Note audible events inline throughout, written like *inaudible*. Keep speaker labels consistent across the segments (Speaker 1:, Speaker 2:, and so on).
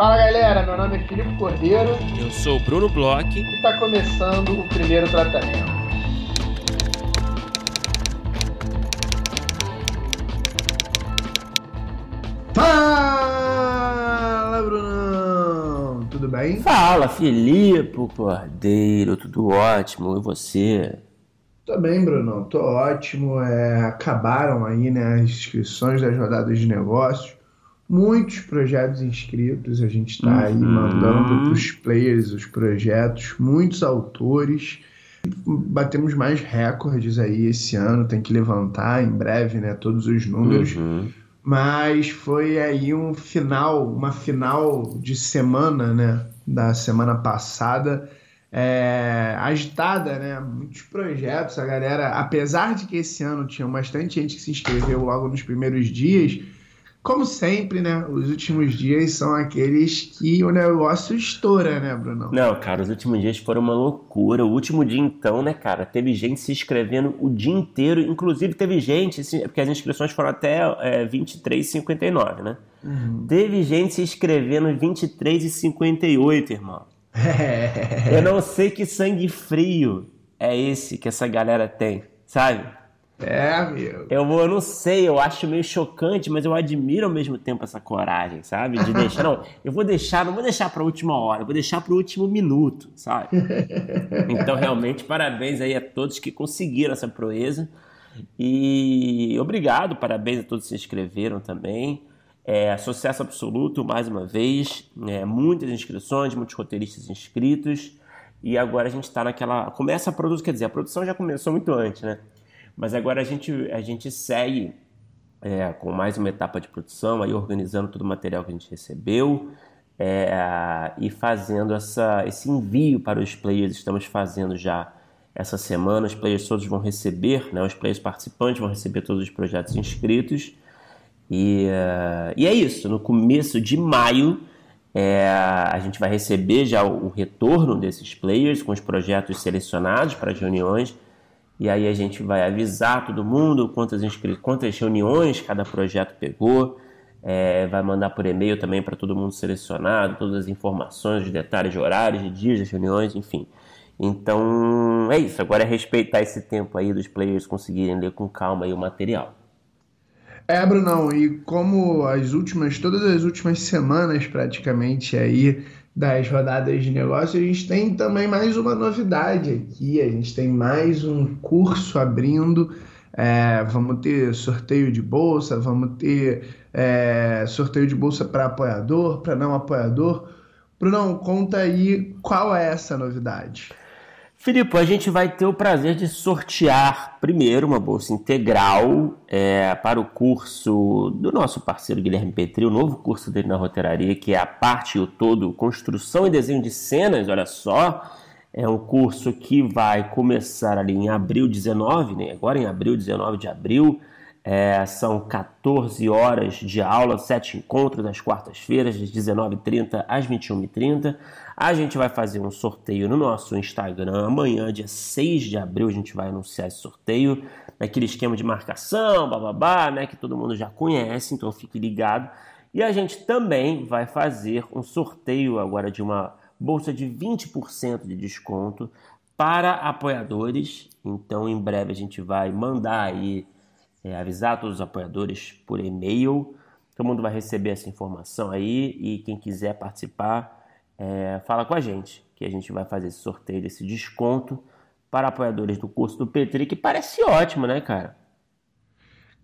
Speaker 1: Fala galera, meu nome é Filipe Cordeiro.
Speaker 2: Eu sou o Bruno Bloch.
Speaker 1: E está começando o primeiro tratamento. Fala, Brunão! Tudo bem?
Speaker 2: Fala, Filipe Cordeiro, tudo ótimo. E você?
Speaker 1: Tô bem, Brunão, tô ótimo. É, acabaram aí né, as inscrições das rodadas de negócios muitos projetos inscritos, a gente está aí uhum. mandando para os players os projetos, muitos autores. Batemos mais recordes aí esse ano, tem que levantar em breve né, todos os números. Uhum. Mas foi aí um final, uma final de semana, né? Da semana passada, é, agitada, né? Muitos projetos, a galera, apesar de que esse ano tinha bastante gente que se inscreveu logo nos primeiros dias, como sempre, né? Os últimos dias são aqueles que o negócio estoura, né, Bruno?
Speaker 2: Não, cara, os últimos dias foram uma loucura. O último dia, então, né, cara, teve gente se inscrevendo o dia inteiro. Inclusive, teve gente, porque as inscrições foram até é, 23h59, né? Uhum. Teve gente se inscrevendo 23h58, irmão. É. *laughs* Eu não sei que sangue frio é esse que essa galera tem, sabe?
Speaker 1: É, amigo.
Speaker 2: Eu, eu não sei, eu acho meio chocante, mas eu admiro ao mesmo tempo essa coragem, sabe? De deixar. *laughs* não, eu vou deixar, não vou deixar para a última hora, vou deixar para o último minuto, sabe? *laughs* Então, realmente, parabéns aí a todos que conseguiram essa proeza. E obrigado, parabéns a todos que se inscreveram também. É, sucesso absoluto, mais uma vez. É, muitas inscrições, muitos roteiristas inscritos. E agora a gente está naquela. Começa a produzir, quer dizer, a produção já começou muito antes, né? Mas agora a gente, a gente segue é, com mais uma etapa de produção, aí organizando todo o material que a gente recebeu é, e fazendo essa, esse envio para os players. Estamos fazendo já essa semana. Os players todos vão receber, né, os players participantes vão receber todos os projetos inscritos. E, uh, e é isso. No começo de maio, é, a gente vai receber já o, o retorno desses players com os projetos selecionados para as reuniões e aí a gente vai avisar todo mundo quantas, quantas reuniões cada projeto pegou, é, vai mandar por e-mail também para todo mundo selecionado, todas as informações, os detalhes de horários, de dias das reuniões, enfim. Então é isso, agora é respeitar esse tempo aí dos players conseguirem ler com calma o material.
Speaker 1: É, Brunão, e como as últimas, todas as últimas semanas praticamente aí das rodadas de negócio, a gente tem também mais uma novidade aqui. A gente tem mais um curso abrindo. É, vamos ter sorteio de bolsa, vamos ter é, sorteio de bolsa para apoiador, para não apoiador. Brunão, conta aí qual é essa novidade.
Speaker 2: Filipe, a gente vai ter o prazer de sortear primeiro uma bolsa integral é, para o curso do nosso parceiro Guilherme Petri, o novo curso dele na roteiraria, que é a parte e o todo Construção e Desenho de Cenas, olha só. É um curso que vai começar ali em abril 19, né? agora em abril, 19 de abril. É, são 14 horas de aula, sete encontros às quartas-feiras, das 19h30 às 21h30. A gente vai fazer um sorteio no nosso Instagram amanhã, dia 6 de abril, a gente vai anunciar esse sorteio, naquele esquema de marcação, bababá, né, que todo mundo já conhece, então fique ligado. E a gente também vai fazer um sorteio agora de uma bolsa de 20% de desconto para apoiadores. Então, em breve a gente vai mandar aí, é, avisar todos os apoiadores por e-mail. Todo mundo vai receber essa informação aí e quem quiser participar é, fala com a gente, que a gente vai fazer esse sorteio desse desconto para apoiadores do curso do Petri, que parece ótimo, né, cara?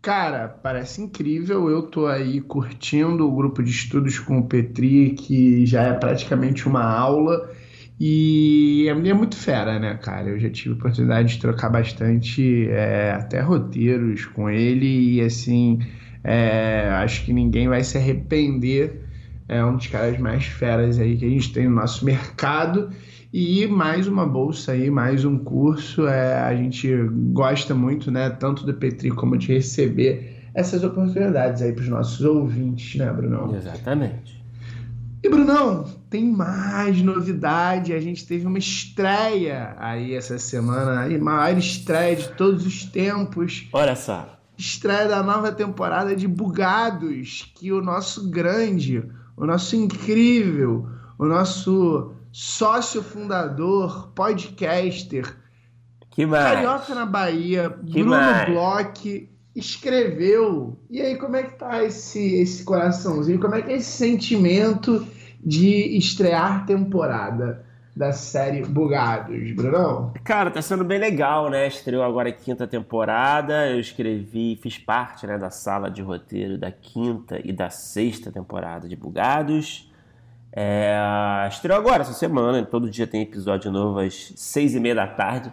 Speaker 1: Cara, parece incrível. Eu tô aí curtindo o grupo de estudos com o Petri, que já é praticamente uma aula. E é muito fera, né, cara? Eu já tive oportunidade de trocar bastante, é, até roteiros com ele, e assim, é, acho que ninguém vai se arrepender é um dos caras mais feras aí que a gente tem no nosso mercado. E mais uma bolsa aí, mais um curso. É, a gente gosta muito, né? Tanto do Petri como de receber essas oportunidades aí para os nossos ouvintes, né, Brunão?
Speaker 2: Exatamente.
Speaker 1: E, Brunão, tem mais novidade. A gente teve uma estreia aí essa semana, a maior estreia de todos os tempos.
Speaker 2: Olha só.
Speaker 1: Estreia da nova temporada de Bugados, que o nosso grande, o nosso incrível, o nosso sócio fundador, podcaster,
Speaker 2: que mais?
Speaker 1: Carioca na Bahia,
Speaker 2: que
Speaker 1: Bruno
Speaker 2: mais?
Speaker 1: Bloch, escreveu. E aí, como é que tá esse, esse coraçãozinho? Como é que é esse sentimento de estrear temporada da série Bugados, Brunão?
Speaker 2: Cara, tá sendo bem legal, né? Estreou agora a quinta temporada. Eu escrevi, fiz parte né, da sala de roteiro da quinta e da sexta temporada de Bugados. É, estreou agora, essa semana. Todo dia tem episódio novo às seis e meia da tarde.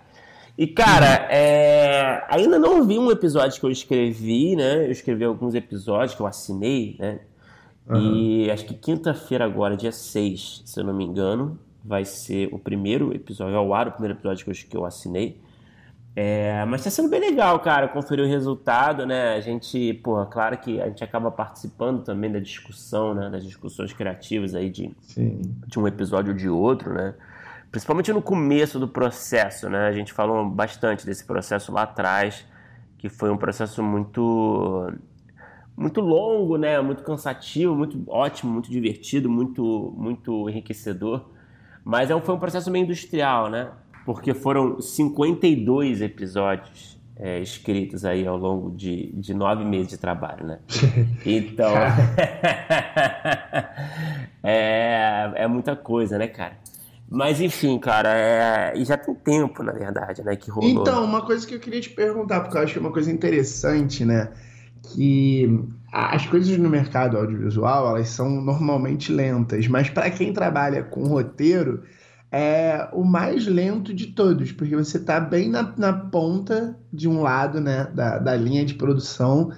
Speaker 2: E, cara, é, ainda não vi um episódio que eu escrevi, né? Eu escrevi alguns episódios que eu assinei, né? Uhum. E acho que quinta-feira agora, dia 6, se eu não me engano, vai ser o primeiro episódio, ao ar, o primeiro episódio que eu, que eu assinei. É, mas tá sendo bem legal, cara, conferir o resultado, né? A gente, porra, claro que a gente acaba participando também da discussão, né? Das discussões criativas aí de, de um episódio ou de outro, né? Principalmente no começo do processo, né? A gente falou bastante desse processo lá atrás, que foi um processo muito muito longo, né? Muito cansativo, muito ótimo, muito divertido, muito muito enriquecedor. Mas é um, foi um processo meio industrial, né? Porque foram 52 episódios é, escritos aí ao longo de, de nove meses de trabalho, né? *laughs* Então. *laughs* é, é muita coisa, né, cara? Mas enfim, cara, é... e já tem tempo, na verdade, né, que rolou.
Speaker 1: Então, uma coisa que eu queria te perguntar, porque eu acho que é uma coisa interessante, né, que as coisas no mercado audiovisual, elas são normalmente lentas, mas para quem trabalha com roteiro, é o mais lento de todos, porque você está bem na, na, ponta de um lado, né, da, da linha de produção,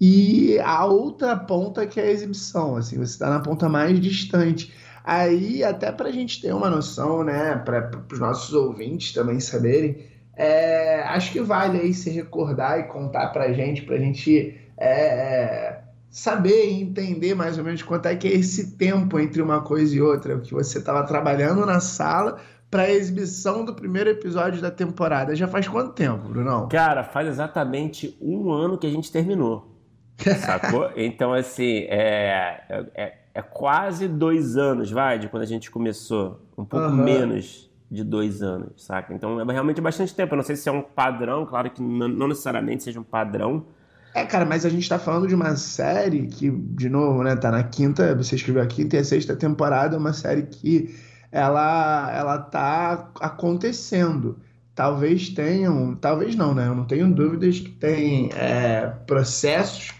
Speaker 1: e a outra ponta que é a exibição, assim, você está na ponta mais distante. Aí, até para a gente ter uma noção, né, para os nossos ouvintes também saberem, é, acho que vale aí se recordar e contar para a gente, para a gente é, saber e entender mais ou menos quanto é que é esse tempo entre uma coisa e outra, que você estava trabalhando na sala para a exibição do primeiro episódio da temporada. Já faz quanto tempo, Brunão?
Speaker 2: Cara, faz exatamente um ano que a gente terminou. Sacou? *laughs* então, assim, é, é é quase dois anos, vai, de quando a gente começou. Um pouco uhum. menos de dois anos, saca? Então é realmente bastante tempo. Eu não sei se é um padrão, claro que não necessariamente seja um padrão.
Speaker 1: É, cara, mas a gente tá falando de uma série que, de novo, né, tá na quinta, você escreveu a quinta e a sexta temporada, é uma série que ela, ela tá acontecendo. Talvez tenham, talvez não, né? Eu não tenho dúvidas que tem é, processos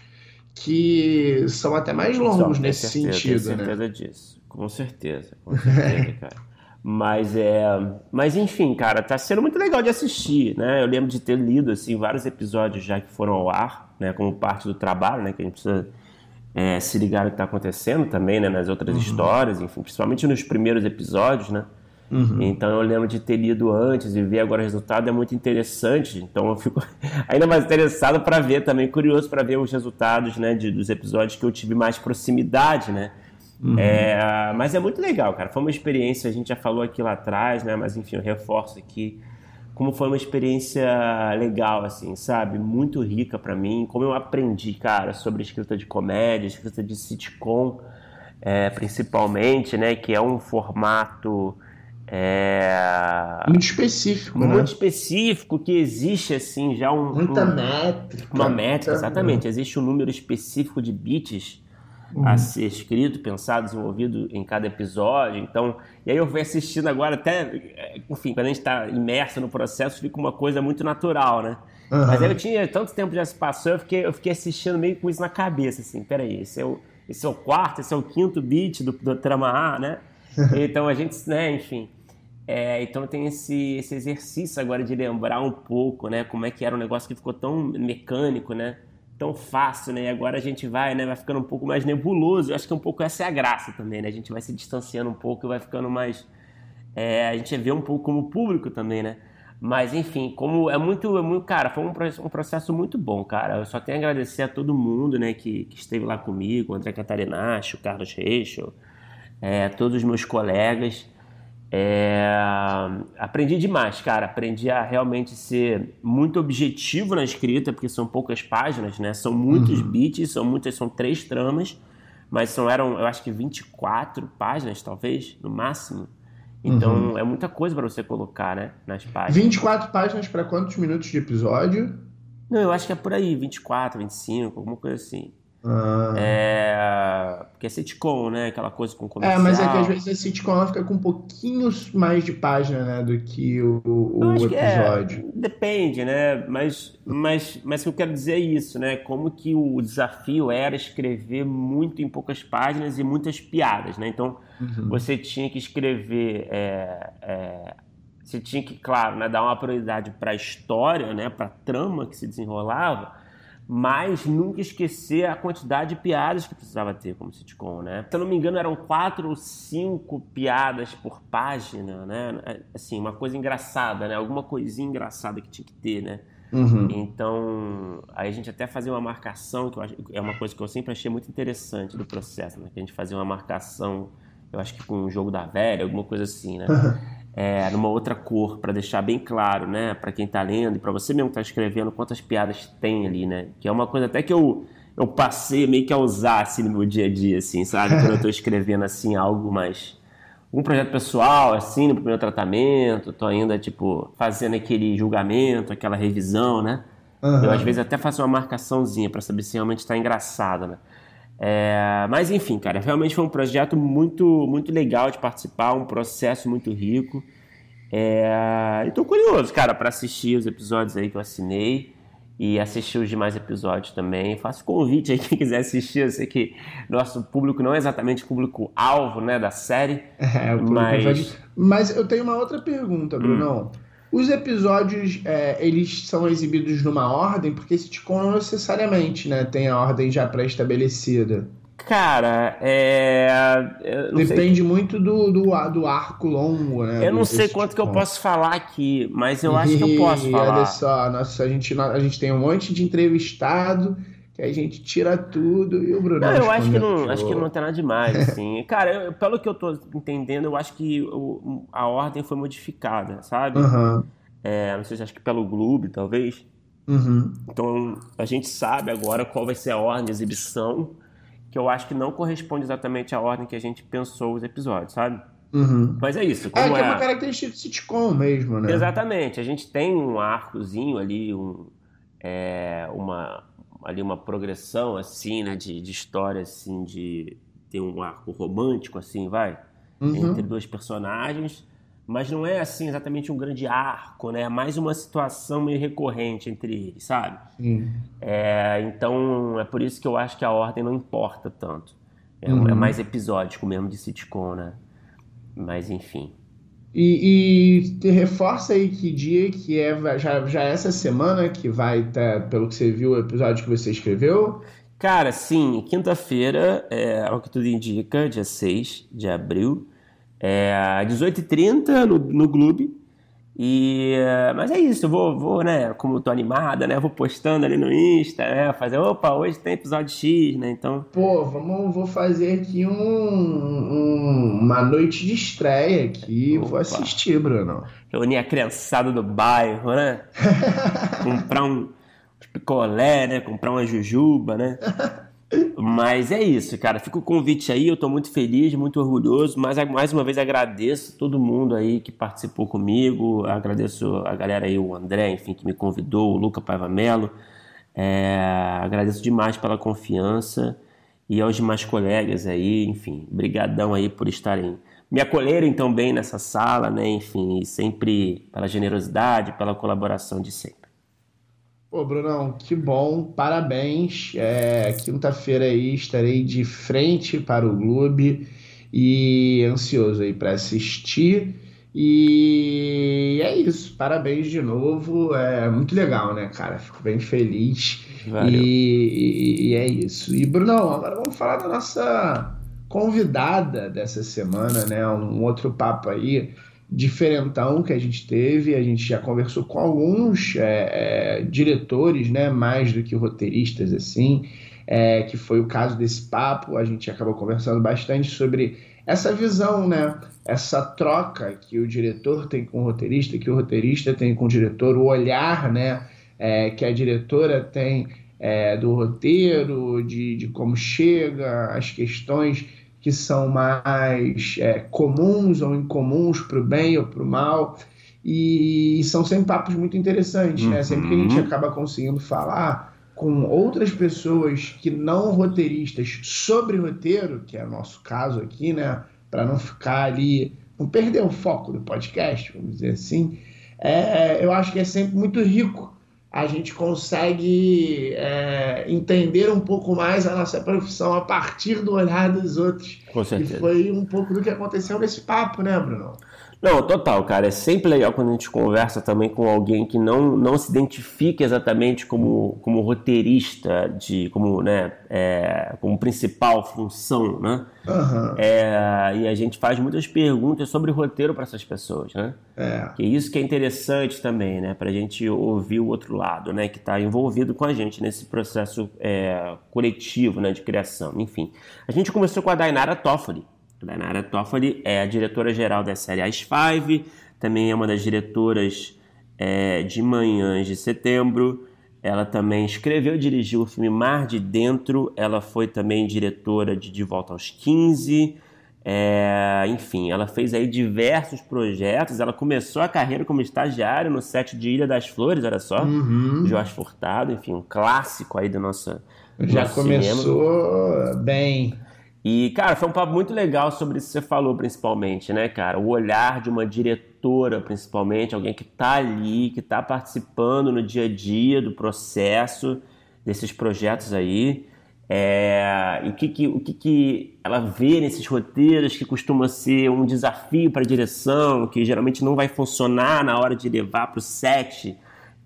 Speaker 1: que são até mais longos nesse certeza, sentido.
Speaker 2: Tenho certeza né? disso, com certeza, com certeza, *laughs* cara. Mas é, mas enfim, cara, tá sendo muito legal de assistir, né? Eu lembro de ter lido assim vários episódios já que foram ao ar, né, como parte do trabalho, né, que a gente precisa é, se ligar no que está acontecendo também, né, nas outras uhum. histórias, enfim, principalmente nos primeiros episódios, né? Uhum. Então eu lembro de ter lido antes e ver agora o resultado é muito interessante. Então eu fico *laughs* ainda mais interessado para ver também, curioso para ver os resultados né, de, dos episódios que eu tive mais proximidade, né? Uhum. É, mas é muito legal, cara. Foi uma experiência, a gente já falou aqui lá atrás, né? Mas enfim, eu reforço aqui como foi uma experiência legal, assim, sabe? Muito rica para mim. Como eu aprendi, cara, sobre escrita de comédia, escrita de sitcom, é, principalmente, né? Que é um formato é...
Speaker 1: Muito específico,
Speaker 2: Muito
Speaker 1: né?
Speaker 2: específico, que existe assim já um.
Speaker 1: Muita
Speaker 2: um,
Speaker 1: métrica.
Speaker 2: Uma métrica, exatamente. Existe um número específico de bits uhum. a ser escrito, pensado, desenvolvido em cada episódio. Então, e aí eu fui assistindo agora, até, enfim, quando a gente está imerso no processo, fica uma coisa muito natural, né? Uhum. Mas aí eu tinha tanto tempo já se passou, eu fiquei, eu fiquei assistindo meio com isso na cabeça, assim, peraí, esse é o, esse é o quarto, esse é o quinto beat do, do trama A, né? *laughs* Então a gente, né, enfim. É, então tem esse, esse exercício agora de lembrar um pouco, né, como é que era um negócio que ficou tão mecânico, né, tão fácil, né, e agora a gente vai, né, vai ficando um pouco mais nebuloso, eu acho que um pouco essa é a graça também, né, a gente vai se distanciando um pouco e vai ficando mais, é, a gente vê um pouco como público também, né, mas enfim, como é muito, é muito cara, foi um, um processo muito bom, cara, eu só tenho a agradecer a todo mundo, né, que, que esteve lá comigo, André Catarinacho, o Carlos Reichel, é, todos os meus colegas, é, aprendi demais, cara. Aprendi a realmente ser muito objetivo na escrita, porque são poucas páginas, né? São muitos uhum. bits, são muitas, são três tramas, mas não eram, eu acho que 24 páginas, talvez, no máximo. Então uhum. é muita coisa para você colocar, né, nas páginas.
Speaker 1: 24 páginas para quantos minutos de episódio?
Speaker 2: Não, eu acho que é por aí, 24, 25, alguma coisa assim. Ah. É, porque é sitcom, né? Aquela coisa com comercial.
Speaker 1: É, mas é que às vezes a sitcom ela fica com um pouquinho mais de página, né? Do que o, o episódio.
Speaker 2: É, depende, né? Mas, mas, mas o que eu quero dizer é isso, né? Como que o desafio era escrever muito em poucas páginas e muitas piadas, né? Então, uhum. você tinha que escrever... É, é, você tinha que, claro, né, dar uma prioridade para a história, né? Para a trama que se desenrolava mas nunca esquecer a quantidade de piadas que precisava ter como sitcom, né? Se eu não me engano, eram quatro ou cinco piadas por página, né? Assim, uma coisa engraçada, né? Alguma coisinha engraçada que tinha que ter, né? Uhum. Então, aí a gente até fazia uma marcação, que acho, é uma coisa que eu sempre achei muito interessante do processo, né? Que a gente fazia uma marcação, eu acho que com um jogo da velha, alguma coisa assim, né? *laughs* é, numa outra cor, para deixar bem claro, né, para quem está lendo e para você mesmo que está escrevendo, quantas piadas tem ali, né? Que é uma coisa até que eu, eu passei meio que a usar assim no meu dia a dia, assim, sabe? Quando eu estou *laughs* escrevendo assim algo mais um projeto pessoal, assim, no primeiro tratamento, tô ainda, tipo, fazendo aquele julgamento, aquela revisão, né? Uhum. Eu, às vezes, até faço uma marcaçãozinha para saber se realmente está engraçado, né? É, mas enfim, cara, realmente foi um projeto muito, muito legal de participar, um processo muito rico. É, e tô curioso, cara, para assistir os episódios aí que eu assinei e assistir os demais episódios também. Faço convite aí *laughs* quem quiser assistir. Eu sei que nosso público não é exatamente o público-alvo né, da série. *laughs* É, mas...
Speaker 1: mas eu tenho uma outra pergunta, Bruno. Hum. Os episódios, é, eles são exibidos numa ordem, porque sitcom não necessariamente, né? Tem a ordem já pré-estabelecida.
Speaker 2: Cara, é.
Speaker 1: Depende sei. muito do, do, do, arco longo, né?
Speaker 2: Eu não sei quanto que eu posso falar aqui, mas eu acho que eu *laughs* posso falar.
Speaker 1: Olha só, nossa, a, gente, a gente tem um monte de entrevistado que a gente tira tudo e o Bruno.
Speaker 2: Não, eu acho que não, acho que não tem nada demais, *laughs* assim. Cara, eu, pelo que eu tô entendendo, eu acho que o, a ordem foi modificada, sabe? Uhum. É, não sei se acho que pelo Globo, talvez. Uhum. Então a gente sabe agora qual vai ser a ordem de exibição, que eu acho que não corresponde exatamente à ordem que a gente pensou os episódios, sabe? Uhum. Mas é isso.
Speaker 1: Como é, que é uma característica de sitcom mesmo, né?
Speaker 2: Exatamente. A gente tem um arcozinho ali, um, é, uma ali uma progressão assim, né, de, de história assim, de ter um arco romântico assim, vai, uhum. entre dois personagens, mas não é assim exatamente um grande arco, né? É mais uma situação meio recorrente entre eles, sabe? Uhum. É, então é por isso que eu acho que a ordem não importa tanto. É, uhum. é mais episódico mesmo de sitcom, né? Mas enfim.
Speaker 1: E, e reforça aí que dia que é já, já é essa semana que vai estar, tá, pelo que você viu, o episódio que você escreveu?
Speaker 2: Cara, sim, quinta-feira, é, ao que tudo indica, dia 6 de abril, é, 18h30 no, no Clube. E, mas é isso, vou, vou, né, como eu tô animada, né, vou postando ali no Insta, né, fazer, opa, hoje tem episódio X, né, então...
Speaker 1: Pô, vamos, vou fazer aqui um, um uma noite de estreia aqui, opa. vou assistir, Bruno.
Speaker 2: Reunir a criançada do bairro, né, *laughs* comprar um picolé, né, comprar uma jujuba, né... *laughs* Mas é isso, cara. Fica o convite aí. Eu tô muito feliz, muito orgulhoso. Mas mais uma vez agradeço todo mundo aí que participou comigo. Agradeço a galera aí, o André, enfim, que me convidou, o Luca Paiva Melo. É, agradeço demais pela confiança e aos demais colegas aí, enfim, brigadão aí por estarem me acolherem tão bem nessa sala, né? Enfim, sempre pela generosidade, pela colaboração de sempre.
Speaker 1: Pô, Brunão, que bom, parabéns. É, Quinta-feira aí estarei de frente para o clube e ansioso aí para assistir. E é isso, parabéns de novo. É muito legal, né, cara? Fico bem feliz. E, e, e, é isso. E, Brunão, agora vamos falar da nossa convidada dessa semana, né? Um outro papo aí diferentão que a gente teve. A gente já conversou com alguns é, é, diretores, né, mais do que roteiristas, assim, é, que foi o caso desse papo. A gente acabou conversando bastante sobre essa visão, né, essa troca que o diretor tem com o roteirista, que o roteirista tem com o diretor, o olhar, né, é, que a diretora tem é, do roteiro, de, de como chega, as questões que são mais é, comuns ou incomuns para o bem ou para o mal. E são sempre papos muito interessantes, né? Sempre que a gente uhum. acaba conseguindo falar com outras pessoas que não roteiristas sobre roteiro, que é o nosso caso aqui, né? Para não ficar ali, não perder o foco do podcast, vamos dizer assim, é, eu acho que é sempre muito rico a gente consegue é, entender um pouco mais a nossa profissão a partir do olhar dos outros.
Speaker 2: Com certeza.
Speaker 1: E foi um pouco do que aconteceu nesse papo, né, Bruno?
Speaker 2: Não, total, cara. É sempre legal quando a gente conversa também com alguém que não, não se identifica exatamente como, como roteirista, de, como, né, é, como principal função, né? Uhum. É, e a gente faz muitas perguntas sobre roteiro para essas pessoas, né? É. Que isso que é interessante também, né? Para a gente ouvir o outro lado, né? Que está envolvido com a gente nesse processo é, coletivo, né? De criação. Enfim, a gente começou com a Dainara Toffoli Dainara Toffoli é a diretora-geral da série As Five, também é uma das diretoras é, de Manhãs de Setembro. Ela também escreveu e dirigiu o filme Mar de Dentro. Ela foi também diretora de De Volta aos 15. É, enfim, ela fez aí diversos projetos. Ela começou a carreira como estagiária no set de Ilha das Flores, olha só. Uhum. Jorge Furtado, enfim, um clássico aí do nosso.
Speaker 1: Já começou cinema. bem.
Speaker 2: E, cara, foi um papo muito legal sobre isso que você falou, principalmente, né, cara? O olhar de uma diretora, principalmente, alguém que tá ali, que tá participando no dia a dia do processo desses projetos aí. É, e o que, que, o que, que ela vê nesses roteiros que costuma ser um desafio para a direção, que geralmente não vai funcionar na hora de levar para o set,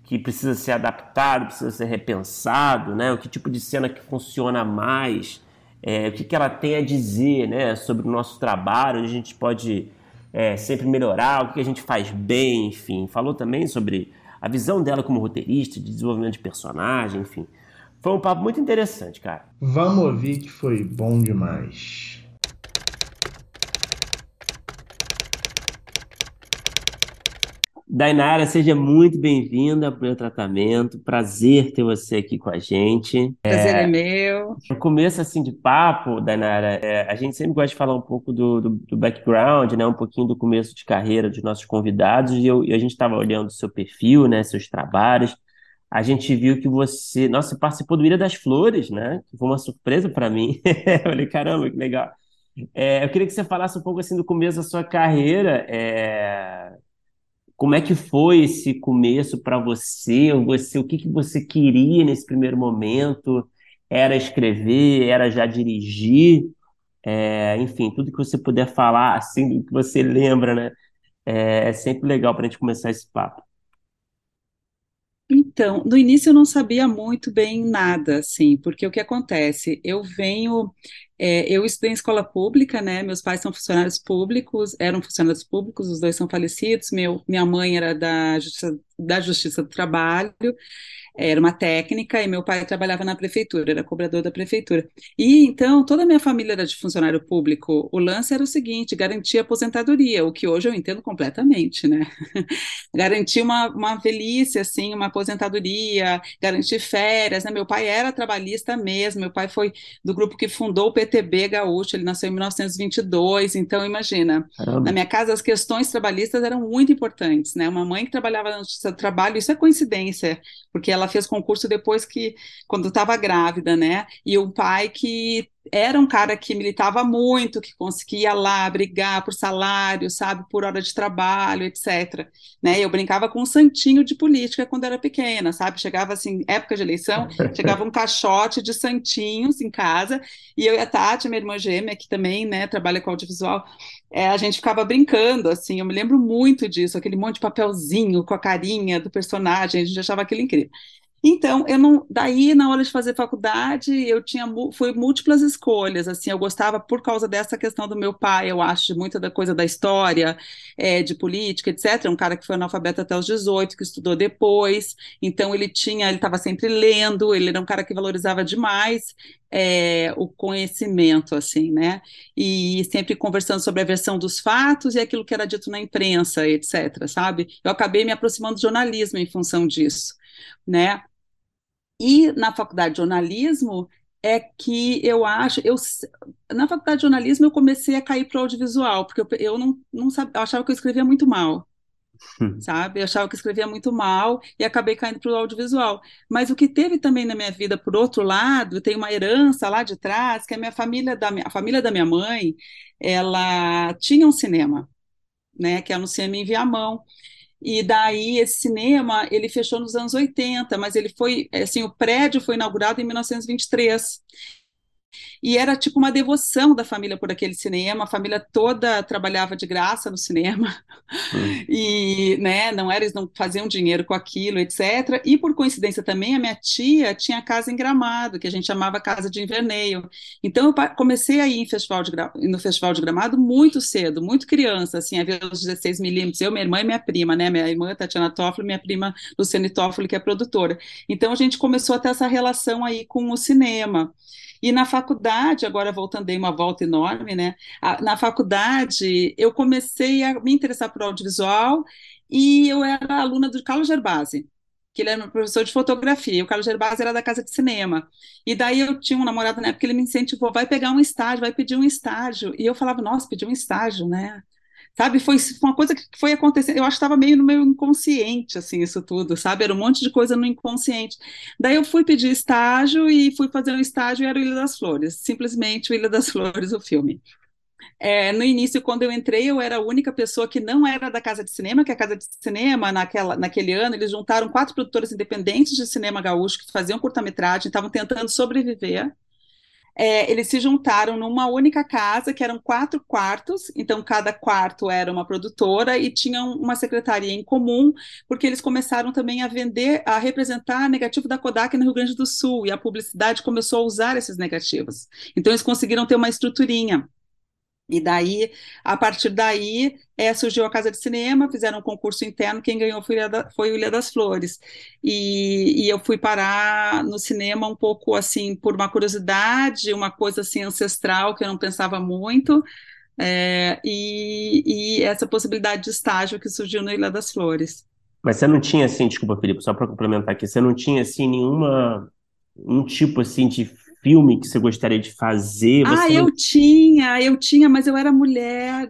Speaker 2: que precisa ser adaptado, precisa ser repensado, né? O que tipo de cena que funciona mais é, o que, que, ela tem a dizer né, sobre o nosso trabalho, onde a gente pode é, sempre melhorar, o que, a gente faz bem, enfim. Falou também sobre a visão dela como roteirista, de desenvolvimento de personagem, enfim. Foi um papo muito interessante, cara.
Speaker 1: Vamos ouvir que foi bom demais.
Speaker 2: Dainara, seja muito bem-vinda para o meu tratamento. Prazer ter você aqui com a gente.
Speaker 3: Prazer é, é meu.
Speaker 2: No começo assim de papo, Dainara, é, a gente sempre gosta de falar um pouco do, do, do, background, né? Um pouquinho do começo de carreira dos nossos convidados. E, eu, e a gente estava olhando o seu perfil, né? Seus trabalhos. A gente viu que você, nossa, participou do Ilha das Flores, né? Que foi uma surpresa para mim. *laughs* eu falei, caramba, que legal. É, eu queria que você falasse um pouco assim do começo da sua carreira. Como é que foi esse começo para você? Você, o que, que você queria nesse primeiro momento? Era escrever? Era já dirigir? É, enfim, tudo que você puder falar, assim, que você lembra, né? É, é sempre legal para a gente começar esse papo.
Speaker 3: Então, no início eu não sabia muito bem nada, assim, porque o que acontece? Eu venho, é, eu estudei em escola pública, né? Meus pais são funcionários públicos, eram funcionários públicos, os dois são falecidos. Meu, minha mãe era da Justiça, da Justiça do Trabalho, era uma técnica e meu pai trabalhava na prefeitura, era cobrador da prefeitura. E então toda a minha família era de funcionário público. O lance era o seguinte: garantir aposentadoria, o que hoje eu entendo completamente, né? *laughs* garantir uma, uma velhice, assim, uma aposentadoria, garantir férias, né? Meu pai era trabalhista mesmo, meu pai foi do grupo que fundou o PTB Gaúcho, ele nasceu em 1922, então imagina, Caramba. na minha casa as questões trabalhistas eram muito importantes, né? Uma mãe que trabalhava no trabalho, isso é coincidência, porque ela ela fez concurso depois que, quando estava grávida, né? E o pai que era um cara que militava muito, que conseguia lá brigar por salário, sabe, por hora de trabalho, etc. Né? Eu brincava com um santinho de política quando era pequena, sabe? Chegava assim, época de eleição, *laughs* chegava um caixote de santinhos em casa, e eu e a Tati, minha irmã gêmea, que também, né, trabalha com audiovisual, é, a gente ficava brincando, assim, eu me lembro muito disso, aquele monte de papelzinho com a carinha do personagem, a gente achava aquilo incrível. Então, eu não, daí na hora de fazer faculdade, eu tinha foi múltiplas escolhas, assim, eu gostava por causa dessa questão do meu pai, eu acho, muita da coisa da história, é, de política, etc. Um cara que foi analfabeto até os 18, que estudou depois, então ele tinha, ele estava sempre lendo, ele era um cara que valorizava demais é, o conhecimento, assim, né? E sempre conversando sobre a versão dos fatos e aquilo que era dito na imprensa, etc, sabe? Eu acabei me aproximando do jornalismo em função disso, né? E na faculdade de jornalismo é que eu acho, eu, na faculdade de jornalismo eu comecei a cair para o audiovisual, porque eu, eu não, não sabia, eu achava que eu escrevia muito mal, hum. *laughs* sabe? Eu achava que eu escrevia muito mal e acabei caindo para o audiovisual. Mas o que teve também na minha vida, por outro lado, tem uma herança lá de trás, que a minha família, da minha, a família da minha mãe, ela tinha um cinema, né, que era no cinema em Viamão. E daí esse cinema, ele fechou nos anos 80, mas ele foi, assim, o prédio foi inaugurado em 1923. E era tipo uma devoção da família por aquele cinema, a família toda trabalhava de graça no cinema, hum. e né, não era, eles não faziam dinheiro com aquilo, etc. E por coincidência também, a minha tia tinha casa em Gramado, que a gente chamava Casa de Inverneio. Então eu comecei a ir festival de, no Festival de Gramado muito cedo, muito criança, assim, a ver os 16 milímetros, eu, minha irmã e minha prima, né, minha irmã Tatiana Toffoli, minha prima Luciane Toffoli, que é produtora. Então a gente começou a ter essa relação aí com o cinema. E na faculdade, agora voltando aí uma volta enorme, né? Na faculdade, eu comecei a me interessar por audiovisual e eu era aluna do Carlos Gerbasi, que ele era meu professor de fotografia, e o Carlos Gerbasi era da Casa de Cinema. E daí eu tinha um namorado na época que ele me incentivou, vai pegar um estágio, vai pedir um estágio. E eu falava, nossa, pedir um estágio, né? Sabe? Foi uma coisa que foi acontecendo. Eu acho que estava meio no meu inconsciente, assim, isso tudo, sabe? Era um monte de coisa no inconsciente. Daí eu fui pedir estágio e fui fazer um estágio e era o Ilha das Flores, simplesmente o Ilha das *laughs* Flores, o filme. É, no início, quando eu entrei, eu era a única pessoa que não era da Casa de Cinema, que a Casa de Cinema, naquela, naquele ano, eles juntaram quatro produtores independentes de cinema gaúcho que faziam curta-metragem, estavam tentando sobreviver é, eles se juntaram numa única casa, que eram quatro quartos, então cada quarto era uma produtora e tinham uma secretaria em comum, porque eles começaram também a vender, a representar negativo da Kodak no Rio Grande do Sul, e a publicidade começou a usar esses negativos. Então eles conseguiram ter uma estruturinha. E daí, a partir daí, é, surgiu a Casa de Cinema, fizeram um concurso interno, quem ganhou foi, foi o Ilha das Flores. E, e, eu fui parar no cinema um pouco assim, por uma curiosidade, uma coisa assim ancestral, que eu não pensava muito, é, e, e, essa possibilidade de estágio que surgiu no Ilha das Flores.
Speaker 2: Mas você não tinha assim, desculpa, Felipe, só para complementar aqui, você não tinha assim nenhuma um tipo assim de filme que você gostaria de fazer?
Speaker 3: Você ah, eu tinha, eu tinha, mas eu era mulher,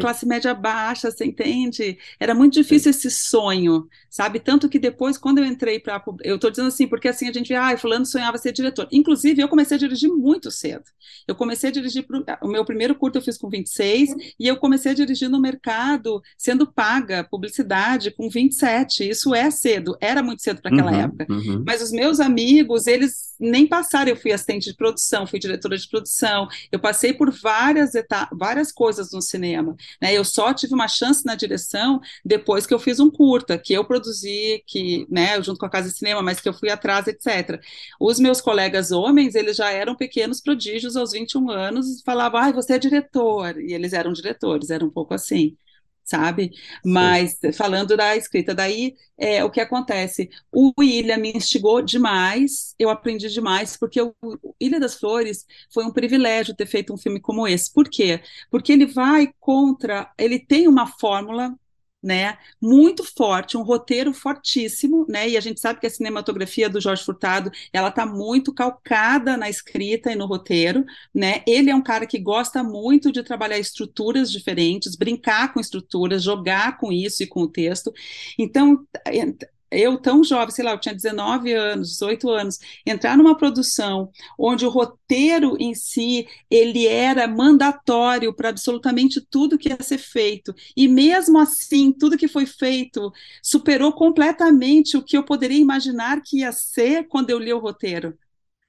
Speaker 3: classe média baixa, você entende? Era muito difícil Sim. esse sonho, sabe? Tanto que depois, quando eu entrei para. Eu estou dizendo assim, porque assim a gente, ah, fulano sonhava ser diretor. Inclusive, eu comecei a dirigir muito cedo. Eu comecei a dirigir, pro, o meu primeiro curto eu fiz com 26, e eu comecei a dirigir no mercado, sendo paga publicidade, com 27. Isso é cedo, era muito cedo para aquela uhum, época. Uhum. Mas os meus amigos, eles nem passaram. Eu fui assistente de produção, fui diretora de produção, eu passei por várias etapas, várias coisas no cinema. Né? Eu só tive uma chance na direção depois que eu fiz um curta, que eu produzi, que, né, junto com a Casa de Cinema, mas que eu fui atrás, etc. Os meus colegas homens, eles já eram pequenos prodígios aos 21 anos, falavam, ah, você é diretor, e eles eram diretores, era um pouco assim sabe? Mas Sim. falando da escrita, daí é, o que acontece? O Ilha me instigou demais, eu aprendi demais, porque o Ilha das Flores foi um privilégio ter feito um filme como esse. Por quê? Porque ele vai contra, ele tem uma fórmula né, muito forte, um roteiro fortíssimo, né, e a gente sabe que a cinematografia do Jorge Furtado, ela está muito calcada na escrita e no roteiro, né, ele é um cara que gosta muito de trabalhar estruturas diferentes, brincar com estruturas, jogar com isso e com o texto, então eu tão jovem, sei lá, eu tinha 19 anos, 18 anos, entrar numa produção onde o roteiro em si, ele era mandatório para absolutamente tudo que ia ser feito, e mesmo assim, tudo que foi feito superou completamente o que eu poderia imaginar que ia ser quando eu li o roteiro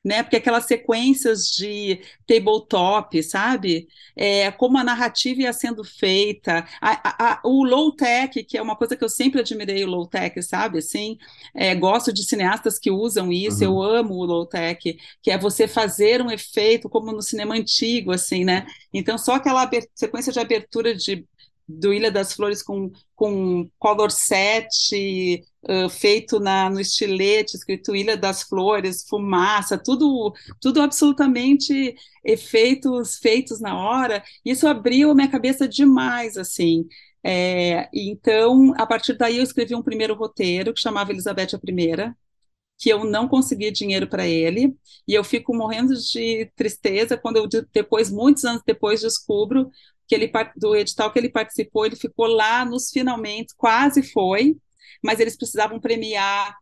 Speaker 3: né? Porque aquelas sequências de tabletop, sabe? É, como a narrativa ia sendo feita, a, a, o low tech, que é uma coisa que eu sempre admirei o low tech, sabe? Assim, é, gosto de cineastas que usam isso, uhum. eu amo o low tech, que é você fazer um efeito como no cinema antigo, assim, né? Então, só aquela sequência de abertura de do Ilha das Flores com, com color set uh, feito na, no estilete, escrito Ilha das Flores, fumaça, tudo, tudo absolutamente efeitos feitos na hora. Isso abriu minha cabeça demais, assim. É, então, a partir daí, eu escrevi um primeiro roteiro que chamava Elizabeth Primeira, que eu não consegui dinheiro para ele, e eu fico morrendo de tristeza quando eu depois, muitos anos depois, descubro que ele do edital que ele participou, ele ficou lá nos finalmente, quase foi, mas eles precisavam premiar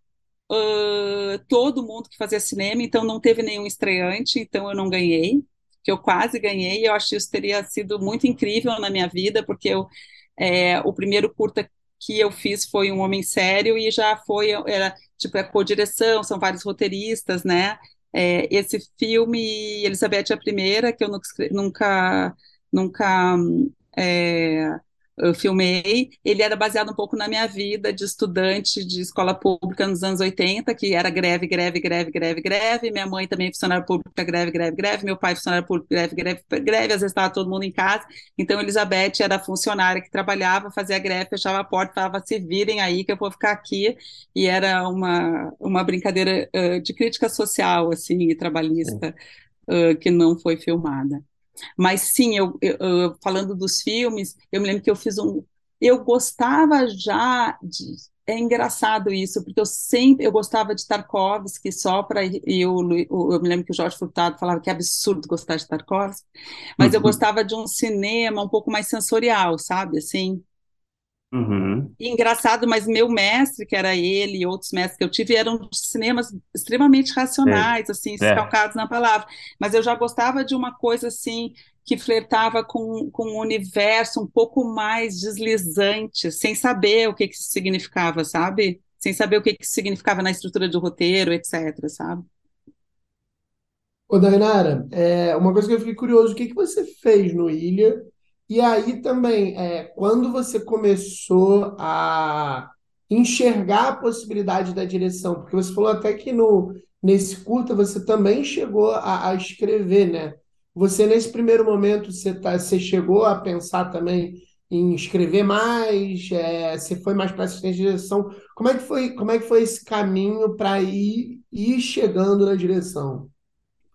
Speaker 3: uh, todo mundo que fazia cinema, então não teve nenhum estreante, então eu não ganhei, que eu quase ganhei, eu acho que isso teria sido muito incrível na minha vida, porque eu, é, o primeiro curta que eu fiz foi Um Homem Sério, e já foi, era tipo, a co-direção, são vários roteiristas, né, é, esse filme, Elizabeth é a Primeira, que eu nunca, nunca é, eu filmei, ele era baseado um pouco na minha vida de estudante de escola pública nos anos 80, que era greve, greve, greve, greve, greve, minha mãe também funcionária pública, greve, greve, greve, meu pai funcionário público, greve, greve, greve, às vezes estava todo mundo em casa, então Elizabeth era funcionária que trabalhava, fazia greve, fechava a porta, falava, se virem aí que eu vou ficar aqui, e era uma, uma brincadeira uh, de crítica social, assim, trabalhista, uh, que não foi filmada. Mas sim, eu, eu, falando dos filmes, eu me lembro que eu fiz um. Eu gostava já de. É engraçado isso, porque eu sempre eu gostava de Tarkovsky só para e eu, eu me lembro que o Jorge Furtado falava que é absurdo gostar de Tarkovsky, mas uhum. eu gostava de um cinema um pouco mais sensorial, sabe, assim,
Speaker 2: Uhum.
Speaker 3: E engraçado, mas meu mestre, que era ele e outros mestres que eu tive, eram cinemas extremamente racionais, é. assim, é. calcados na palavra. Mas eu já gostava de uma coisa assim que flertava com, com um universo um pouco mais deslizante, sem saber o que, que isso significava, sabe? Sem saber o que, que isso significava na estrutura do roteiro, etc, sabe?
Speaker 1: Ô, Dainara, é, uma coisa que eu fiquei curioso, o que, que você fez no Ilha e aí também, é, quando você começou a enxergar a possibilidade da direção, porque você falou até que no, nesse curta você também chegou a, a escrever, né? Você, nesse primeiro momento, você, tá, você chegou a pensar também em escrever mais? É, você foi mais para assistente de direção? Como é que foi, como é que foi esse caminho para ir, ir chegando na direção?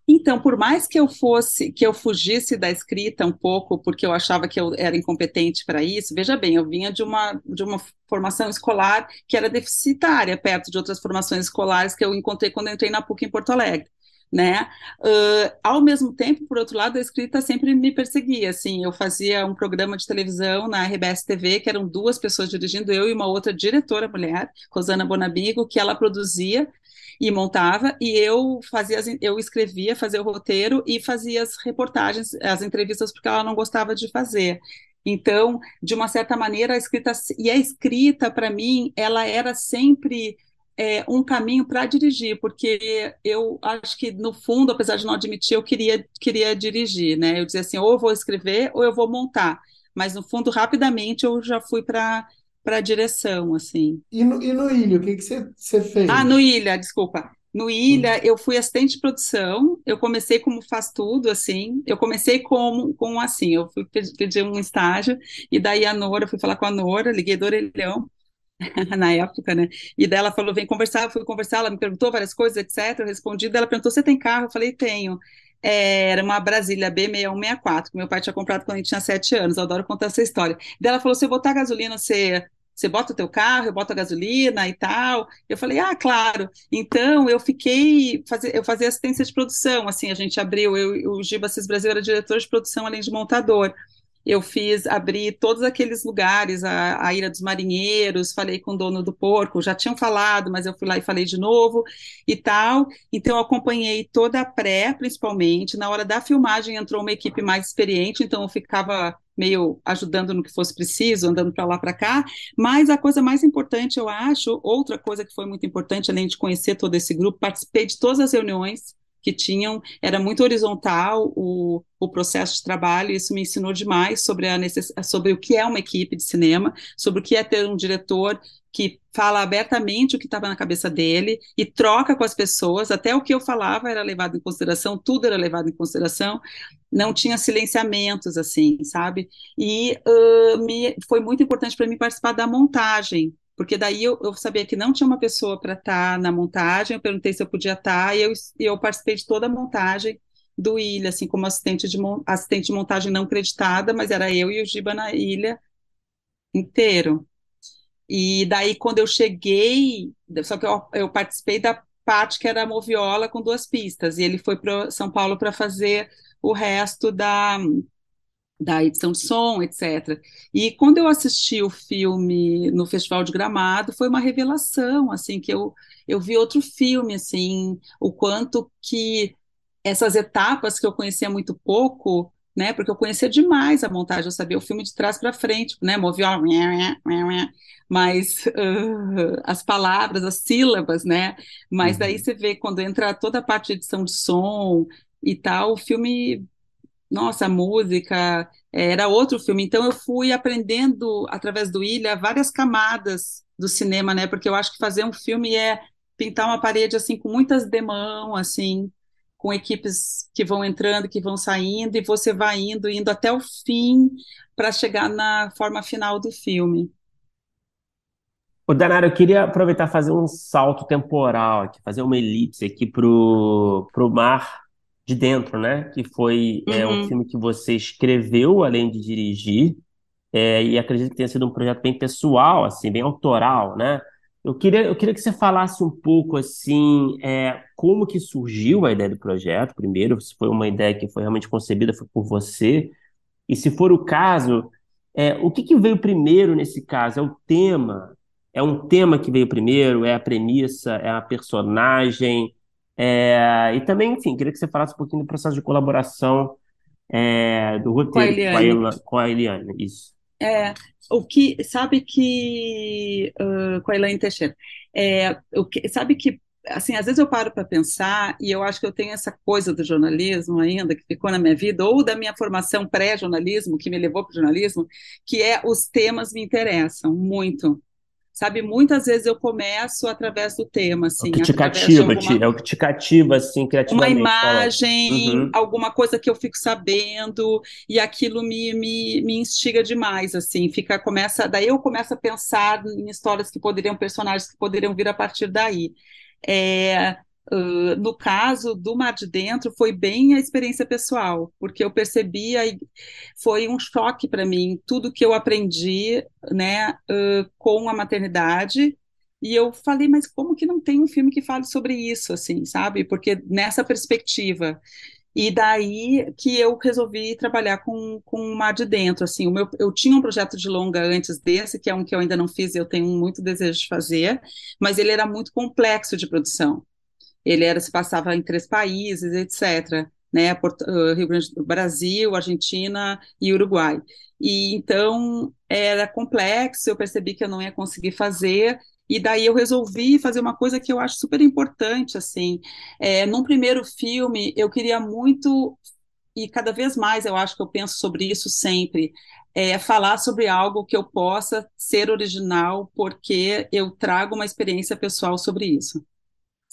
Speaker 3: Então, por mais que eu fosse, que eu fugisse da escrita um pouco, porque eu achava que eu era incompetente para isso, veja bem, eu vinha de uma, de uma formação escolar que era deficitária, perto de outras formações escolares que eu encontrei quando eu entrei na PUC em Porto Alegre. Né? Uh, ao mesmo tempo, por outro lado, a escrita sempre me perseguia. Assim, eu fazia um programa de televisão na RBS TV, que eram duas pessoas dirigindo, eu e uma outra diretora mulher, Rosana Bonabigo, que ela produzia e montava, e eu fazia, eu escrevia, fazia o roteiro e fazia as reportagens, as entrevistas, porque ela não gostava de fazer. Então, de uma certa maneira, a escrita, e a escrita, para mim, ela era sempre é, um caminho para dirigir, porque eu acho que, no fundo, apesar de não admitir, eu queria, queria dirigir, né? Eu dizia assim, ou eu vou escrever ou eu vou montar. Mas, no fundo, rapidamente, eu já fui para para a direção, assim.
Speaker 1: E no, e no Ilha, o que, que você, você fez?
Speaker 3: Ah, no Ilha, desculpa. No Ilha, hum. eu fui assistente de produção, eu comecei como faz tudo, assim, eu comecei como, com assim, eu fui pedir um estágio, e daí a Nora, fui falar com a Nora, liguei do orelhão, *laughs* na época, né, e daí ela falou, vem conversar, eu fui conversar, ela me perguntou várias coisas, etc, eu respondi, daí ela perguntou, você tem carro? Eu falei, tenho. É, era uma Brasília B6164, que meu pai tinha comprado quando ele tinha sete anos, eu adoro contar essa história. Daí ela falou, se eu botar gasolina, você você bota o teu carro, eu boto a gasolina e tal. Eu falei, ah, claro. Então eu fiquei, fazer, eu fazia assistência de produção, assim, a gente abriu, eu, o Giba Cis Brasil era diretor de produção além de montador. Eu fiz, abri todos aqueles lugares, a, a dos Marinheiros, falei com o dono do porco, já tinham falado, mas eu fui lá e falei de novo e tal. Então eu acompanhei toda a pré, principalmente. Na hora da filmagem entrou uma equipe mais experiente, então eu ficava meio ajudando no que fosse preciso, andando para lá para cá, mas a coisa mais importante, eu acho, outra coisa que foi muito importante, além de conhecer todo esse grupo, participei de todas as reuniões que tinham, era muito horizontal o, o processo de trabalho, e isso me ensinou demais sobre, a necess... sobre o que é uma equipe de cinema, sobre o que é ter um diretor que fala abertamente o que estava na cabeça dele e troca com as pessoas, até o que eu falava era levado em consideração, tudo era levado em consideração, não tinha silenciamentos, assim, sabe? E uh, me, foi muito importante para mim participar da montagem, porque daí eu, eu sabia que não tinha uma pessoa para estar tá na montagem, eu perguntei se eu podia estar, tá, e eu, eu participei de toda a montagem do Ilha, assim, como assistente de, assistente de montagem não creditada, mas era eu e o Giba na ilha inteiro. E daí, quando eu cheguei, só que eu, eu participei da parte que era moviola com duas pistas, e ele foi para São Paulo para fazer o resto da, da edição de som, etc. E quando eu assisti o filme no Festival de Gramado, foi uma revelação, assim, que eu, eu vi outro filme, assim, o quanto que essas etapas que eu conhecia muito pouco, né, porque eu conhecia demais a montagem, eu sabia o filme de trás para frente, né, moviola, mas uh, as palavras, as sílabas, né, mas uhum. daí você vê quando entra toda a parte de edição de som e tal, o filme nossa, música, é, era outro filme. Então eu fui aprendendo através do Ilha várias camadas do cinema, né? Porque eu acho que fazer um filme é pintar uma parede assim com muitas demãos, assim, com equipes que vão entrando, que vão saindo e você vai indo, indo até o fim para chegar na forma final do filme.
Speaker 2: O Danaro, eu queria aproveitar fazer um salto temporal aqui, fazer uma elipse aqui pro, pro mar de dentro, né? Que foi é, um
Speaker 3: Uhum.
Speaker 2: filme que você escreveu além de dirigir, é, e acredito que tenha sido um projeto bem pessoal, assim, bem autoral, né? Eu queria, eu queria que você falasse um pouco assim, é, como que surgiu a ideia do projeto, primeiro, se foi uma ideia que foi realmente concebida foi por você, e se for o caso, é, o que que veio primeiro nesse caso? É o tema? É um tema que veio primeiro? É a premissa? É a personagem? É, e também, enfim, queria que você falasse um pouquinho do processo de colaboração é, do roteiro com a,
Speaker 3: Eliane.
Speaker 2: Com a Eliane, isso.
Speaker 3: É, o que, sabe que, ah, com a Elaine Teixeira, é, o que, sabe que, assim, às vezes eu paro para pensar e eu acho que eu tenho essa coisa do jornalismo ainda, que ficou na minha vida, ou da minha formação pré-jornalismo, que me levou para o jornalismo, que é os temas me interessam muito. Sabe, muitas vezes eu começo através do tema,
Speaker 2: É o que
Speaker 3: assim,
Speaker 2: te cativa,
Speaker 3: alguma
Speaker 2: é o que te cativa, assim,
Speaker 3: uma
Speaker 2: criativamente falando.
Speaker 3: imagem,
Speaker 2: Uhum.
Speaker 3: alguma coisa que eu fico sabendo, e aquilo me, me, me instiga demais, assim, fica, começa, daí eu começo a pensar em histórias que poderiam, personagens que poderiam vir a partir daí. É, ãh, no caso do Mar de Dentro, foi bem a experiência pessoal, porque eu percebi, foi um choque para mim, tudo que eu aprendi, né, ãh, com a maternidade, e eu falei, mas como que não tem um filme que fale sobre isso, assim, sabe? Porque nessa perspectiva. E daí que eu resolvi trabalhar com, com o Mar de Dentro, assim, o meu, eu tinha um projeto de longa antes desse, que é um que eu ainda não fiz e eu tenho muito desejo de fazer, mas ele era muito complexo de produção. Ele era, se passava em três países, etc., né, Porto, Rio Grande do Brasil, Argentina e Uruguai. E então era complexo, eu percebi que eu não ia conseguir fazer, e daí eu resolvi fazer uma coisa que eu acho super importante, assim, é, num primeiro filme eu queria muito, e cada vez mais eu acho que eu penso sobre isso sempre, é falar sobre algo que eu possa ser original, porque eu trago uma experiência pessoal sobre isso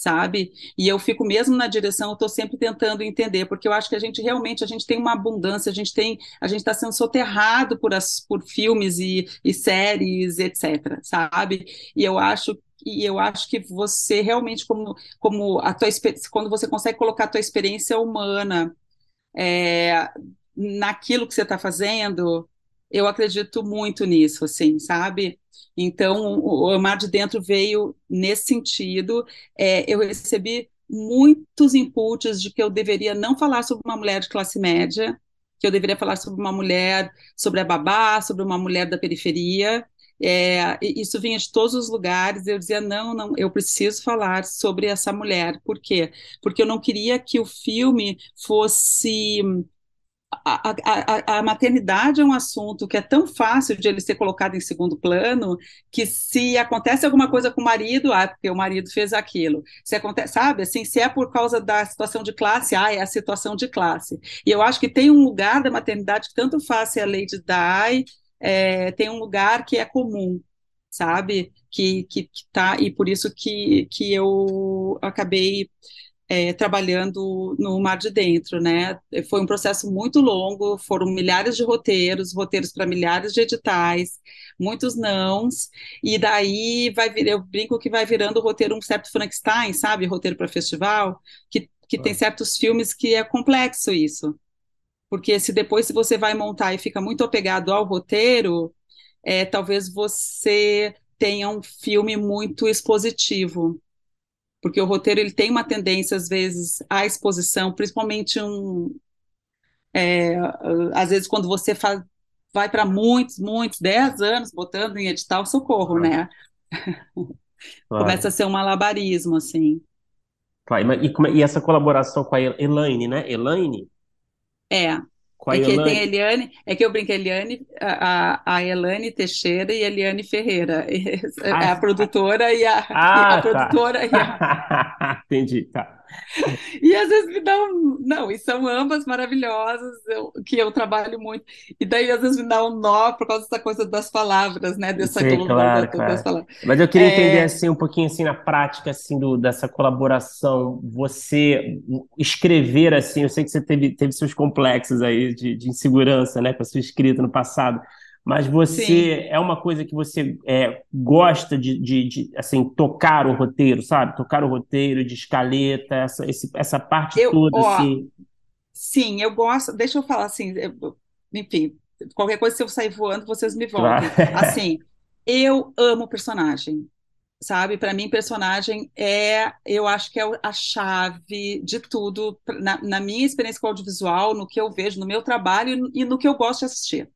Speaker 3: sabe? E eu fico mesmo na direção, eu estou sempre tentando entender, porque eu acho que a gente realmente a gente tem uma abundância, a gente tem, a gente está sendo soterrado por as por filmes e, e séries, etc, sabe? E eu acho e eu acho que você realmente como como a tua quando você consegue colocar a tua experiência humana é, naquilo que você está fazendo, eu acredito muito nisso, assim, sabe? Então, o Mar de Dentro veio nesse sentido. É, eu recebi muitos inputs de que eu deveria não falar sobre uma mulher de classe média, que eu deveria falar sobre uma mulher, sobre a babá, sobre uma mulher da periferia. É, isso vinha de todos os lugares. Eu dizia: não, não, eu preciso falar sobre essa mulher. Por quê? Porque eu não queria que o filme fosse a, a, a, maternidade é um assunto que é tão fácil de ele ser colocado em segundo plano que se acontece alguma coisa com o marido, ah, porque o marido fez aquilo. Se acontece, sabe, assim, se é por causa da situação de classe, ah, é a situação de classe. E eu acho que tem um lugar da maternidade que tanto faz se a lei de Di, é, tem um lugar que é comum, sabe, que, que, que tá, e por isso que, que eu acabei é, trabalhando no Mar de Dentro, né? Foi um processo muito longo, foram milhares de roteiros, roteiros para milhares de editais, muitos nãos, e daí vai vir, eu brinco que vai virando o roteiro um certo Frankenstein, sabe? Roteiro para festival, que, que tem certos filmes que é complexo isso. Porque se depois se você vai montar e fica muito apegado ao roteiro, é, talvez você tenha um filme muito expositivo porque o roteiro ele tem uma tendência às vezes à exposição, principalmente um, é, às vezes quando você faz, vai para muitos, muitos, dez anos botando em edital, socorro, né? *laughs* Claro. Começa a ser um malabarismo, assim.
Speaker 2: Claro. E, e, essa colaboração com a Elaine, né? Elaine?
Speaker 3: É. Com a é Elaine. que tem a Eliane, é que eu brinco, a Eliane, a, a Elane Teixeira e a Eliane Ferreira. Ah, a produtora e a,
Speaker 2: ah,
Speaker 3: a tá. produtora
Speaker 2: tá. e a... *laughs* Entendi, tá.
Speaker 3: E às vezes me dá um. Não, e são ambas maravilhosas, eu, que eu trabalho muito. E daí às vezes me dá um nó por causa dessa coisa das palavras, né? Dessa
Speaker 2: Sim, claro, das palavras. Mas eu queria é... entender assim um pouquinho assim na prática assim do, dessa colaboração. Você escrever assim, eu sei que você teve, teve seus complexos aí de, de insegurança, né, com a sua escrita no passado mas você Sim. é uma coisa que você é, gosta de, de, de, assim tocar o roteiro, sabe? Tocar o roteiro de escaleta, essa, esse, essa parte eu, toda ó, assim.
Speaker 3: Sim, eu gosto. Deixa eu falar assim, eu, enfim, qualquer coisa se eu sair voando, vocês me voltem. Claro. *laughs* Assim, eu amo personagem. Sabe, para mim, personagem é, eu acho que é a chave de tudo, na, na minha experiência com audiovisual, no que eu vejo, no meu trabalho e no que eu gosto de assistir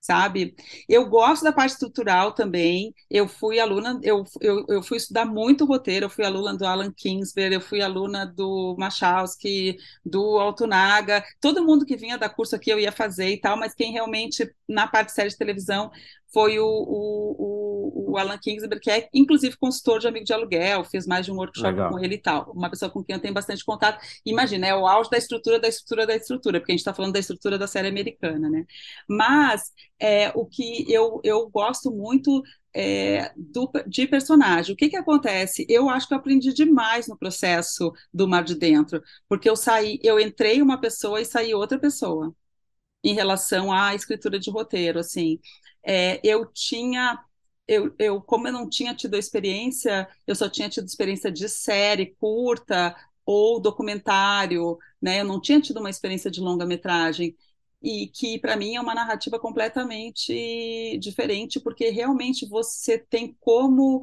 Speaker 3: sabe? Eu gosto da parte estrutural também. Eu fui aluna, eu, eu, eu fui estudar muito roteiro, eu fui aluna do Alan Kingsberg, eu fui aluna do Machowski, do Altunaga, todo mundo que vinha da curso aqui eu ia fazer e tal, mas quem realmente, na parte de série de televisão, foi o, o, o, Alan Kingsberg, que é inclusive consultor de amigo de aluguel, fiz mais de um workshop Legal. com ele e tal. Uma pessoa com quem eu tenho bastante contato. Imagina, é o auge da estrutura da estrutura da estrutura, porque a gente está falando da estrutura da série americana, né? Mas é, o que eu, eu gosto muito é, do, de personagem. O que, que acontece? Eu acho que eu aprendi demais no processo do Mar de Dentro, porque eu saí, eu entrei uma pessoa e saí outra pessoa em relação à escritura de roteiro, assim. É, eu tinha, eu, eu, como eu não tinha tido experiência, eu só tinha tido experiência de série curta ou documentário, né? Eu não tinha tido uma experiência de longa-metragem e que para mim é uma narrativa completamente diferente, porque realmente você tem como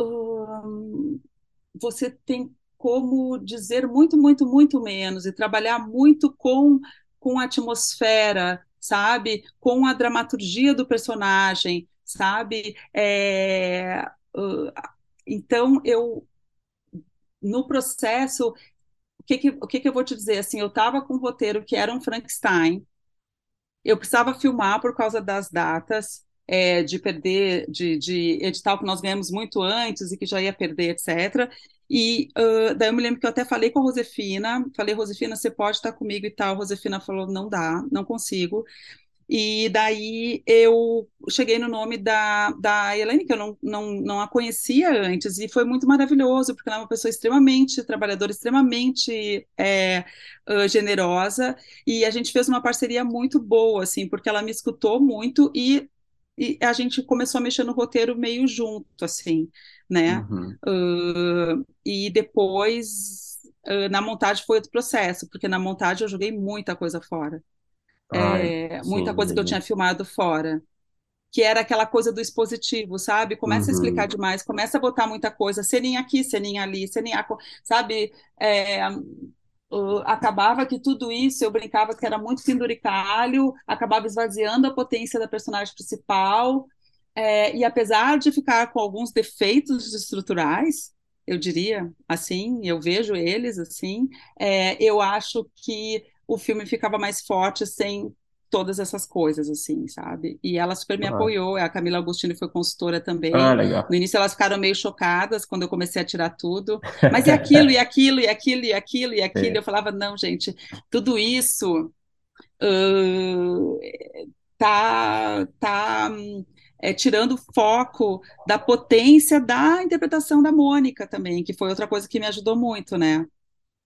Speaker 3: hum, você tem como dizer muito, muito, muito menos e trabalhar muito com com a atmosfera, sabe? Com a dramaturgia do personagem, sabe? É, uh, então, eu, no processo, o que que, o que que eu vou te dizer? Assim, eu estava com um roteiro que era um Frankenstein, eu precisava filmar por causa das datas, é, de perder, de, de edital que nós ganhamos muito antes e que já ia perder, etc. E uh, daí eu me lembro que eu até falei com a Rosefina, falei, Rosefina, você pode estar comigo e tal. A falou, não dá, não consigo. E daí eu cheguei no nome da, da Elaine, que eu não, não, não a conhecia antes, e foi muito maravilhoso, porque ela é uma pessoa extremamente trabalhadora, extremamente é, generosa, e a gente fez uma parceria muito boa, assim, porque ela me escutou muito e, e a gente começou a mexer no roteiro meio junto, assim, né? Uhum. Uh, e depois, uh, na montagem foi outro processo, porque na montagem eu joguei muita coisa fora. Ai, é, muita coisa que eu tinha filmado fora. Que era aquela coisa do expositivo, sabe? Começa uhum. a explicar uhum. demais, começa a botar muita coisa, ceninha aqui, ceninha ali, ceninha, sabe? É, uh, acabava que tudo isso eu brincava que era muito penduricalho, acabava esvaziando a potência da personagem principal. É, e apesar de ficar com alguns defeitos estruturais, eu diria assim, eu vejo eles assim, é, eu acho que o filme ficava mais forte sem todas essas coisas, assim, sabe? E ela super me ah. apoiou, a Camila Agostini foi consultora também.
Speaker 2: Ah, legal.
Speaker 3: No início elas ficaram meio chocadas quando eu comecei a tirar tudo, *laughs* mas e aquilo, e aquilo, e aquilo, e aquilo, e aquilo. É. Eu falava, não, gente, tudo isso uh, tá, tá é, tirando foco da potência da interpretação da Mônica também, que foi outra coisa que me ajudou muito, né?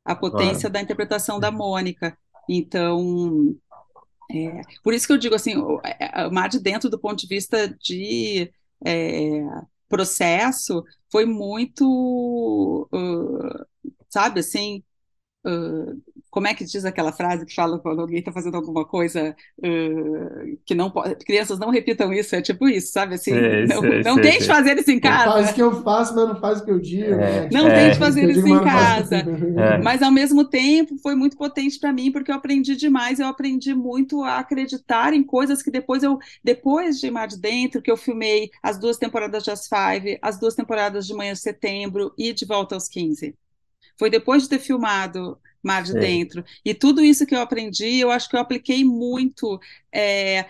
Speaker 3: A potência da interpretação da Mônica. Então, é, por isso que eu digo assim, o, é, o mar de dentro do ponto de vista de é, processo foi muito, uh, sabe, assim, Uh, como é que diz aquela frase que fala quando alguém está fazendo alguma coisa uh, que não pode. Crianças não repitam isso, é tipo isso, sabe? Assim, sei, não, sei, não sei, tente fazer isso em casa.
Speaker 1: Faz o que eu faço, mas não faz o que eu digo. É,
Speaker 3: né? Não é, tente fazer isso em casa. É. Mas ao mesmo tempo foi muito potente para mim, porque eu aprendi demais, eu aprendi muito a acreditar em coisas que depois eu, depois de Mar de Dentro, que eu filmei as duas temporadas de As Five, as duas temporadas de Manhã de Setembro e De Volta aos 15. Foi depois de ter filmado Mar de Dentro. E tudo isso que eu aprendi, eu acho que eu apliquei muito é,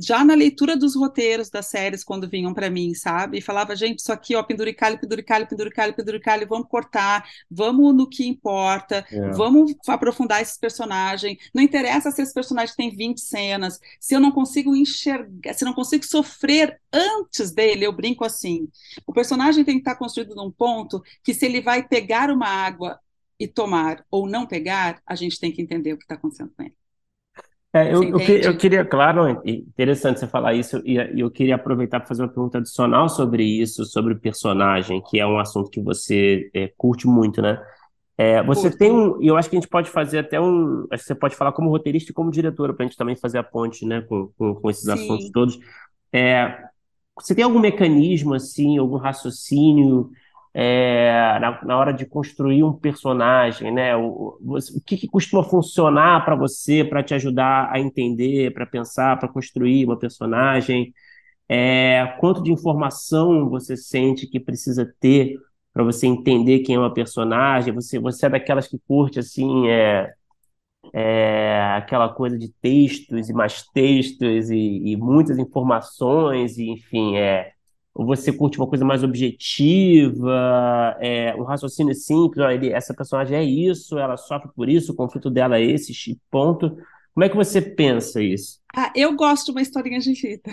Speaker 3: já na leitura dos roteiros das séries, quando vinham para mim, sabe? E falava, gente, isso aqui, ó, penduricalho, penduricalho, penduricalho, penduricalho, vamos cortar, vamos no que importa, é. vamos aprofundar esses personagens. Não interessa se esse personagem tem 20 cenas, se eu não consigo enxergar, se eu não consigo sofrer antes dele, eu brinco assim. O personagem tem que estar construído num ponto que, se ele vai pegar uma água e tomar ou não pegar, a gente tem que entender o que está acontecendo com ele.
Speaker 2: É, eu, eu, eu, queria, claro, interessante você falar isso, e eu queria aproveitar para fazer uma pergunta adicional sobre isso, sobre o personagem, que é um assunto que você é, curte muito, né? É, você Curto. tem um, e eu acho que a gente pode fazer até um, acho que você pode falar como roteirista e como diretora, para a gente também fazer a ponte, né, com, com, com esses Sim. assuntos todos. É, você tem algum mecanismo, assim, algum raciocínio é, na, na, hora de construir um personagem, né? O, o, que, que costuma funcionar para você, para te ajudar a entender, para pensar, para construir uma personagem? É, quanto de informação você sente que precisa ter para você entender quem é uma personagem? Você, você é daquelas que curte assim, é, é, aquela coisa de textos e mais textos e, e muitas informações, e enfim, é você curte uma coisa mais objetiva, é, um raciocínio simples, ó, ele, essa personagem é isso, ela sofre por isso, o conflito dela é esse, ponto. Como é que você pensa isso?
Speaker 3: Ah, eu gosto de uma historinha de vida.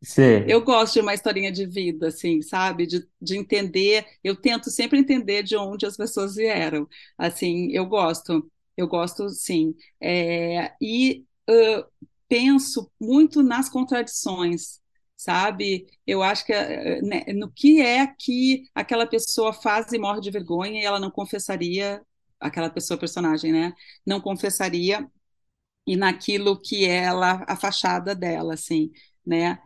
Speaker 2: Sim.
Speaker 3: Eu gosto de uma historinha de vida, assim, sabe? De, de entender, eu tento sempre entender de onde as pessoas vieram. Assim, eu gosto, eu gosto, sim. É, e uh, penso muito nas contradições, sabe? Eu acho que eh, né, no que é que aquela pessoa faz e morre de vergonha e ela não confessaria, aquela pessoa, personagem, né? Não confessaria e naquilo que ela, a fachada dela, assim, né?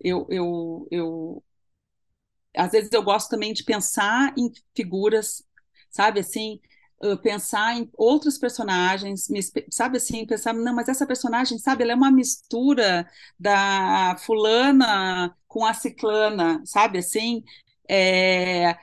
Speaker 3: Eu, eu, eu, às vezes eu gosto também de pensar em figuras, sabe, assim, pensar em outros personagens, sabe assim, pensar, não, mas essa personagem, sabe, ela é uma mistura da fulana com a ciclana, sabe assim, é,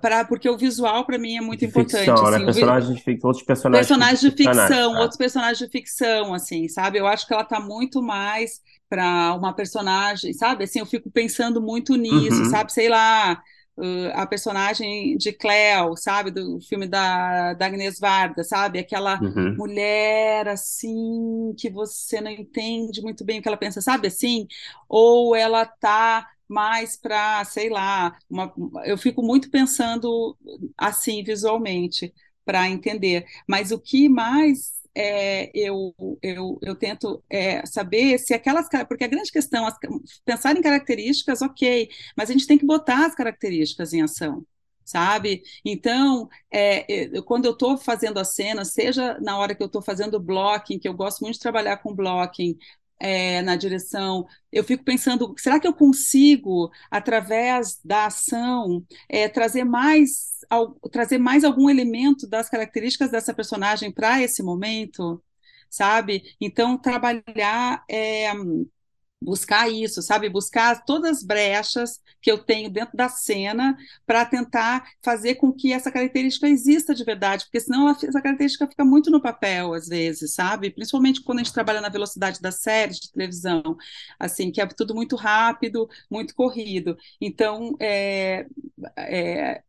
Speaker 3: pra, porque o visual para mim é muito
Speaker 2: de
Speaker 3: importante.
Speaker 2: Ficção, né? assim, né? personagens de ficção, outros personagens,
Speaker 3: personagens de ficção, tá? outros personagens de ficção, assim, sabe? Eu acho que ela está muito mais para uma personagem, sabe? Assim, eu fico pensando muito nisso, uhum. sabe? Sei lá, Uh, a personagem de Cleo, sabe, do filme da, da Agnes Varda, sabe, aquela uhum. mulher assim que você não entende muito bem o que ela pensa, sabe, assim, ou ela tá mais para, sei lá, uma, eu fico muito pensando assim visualmente para entender, mas o que mais é, eu, eu, eu tento é, saber se aquelas. Porque a grande questão, as, pensar em características, ok, mas a gente tem que botar as características em ação sabe? Então, é, quando eu estou fazendo a cena, seja na hora que eu estou fazendo blocking, que eu gosto muito de trabalhar com blocking, é, na direção, eu fico pensando, será que eu consigo, através da ação, é, trazer mais ao, trazer mais algum elemento das características dessa personagem para esse momento, sabe? Então, trabalhar é, buscar isso, sabe? Buscar todas as brechas que eu tenho dentro da cena para tentar fazer com que essa característica exista de verdade, porque senão essa característica fica muito no papel às vezes, sabe? Principalmente quando a gente trabalha na velocidade das séries de televisão, assim, que é tudo muito rápido, muito corrido. Então, é, é,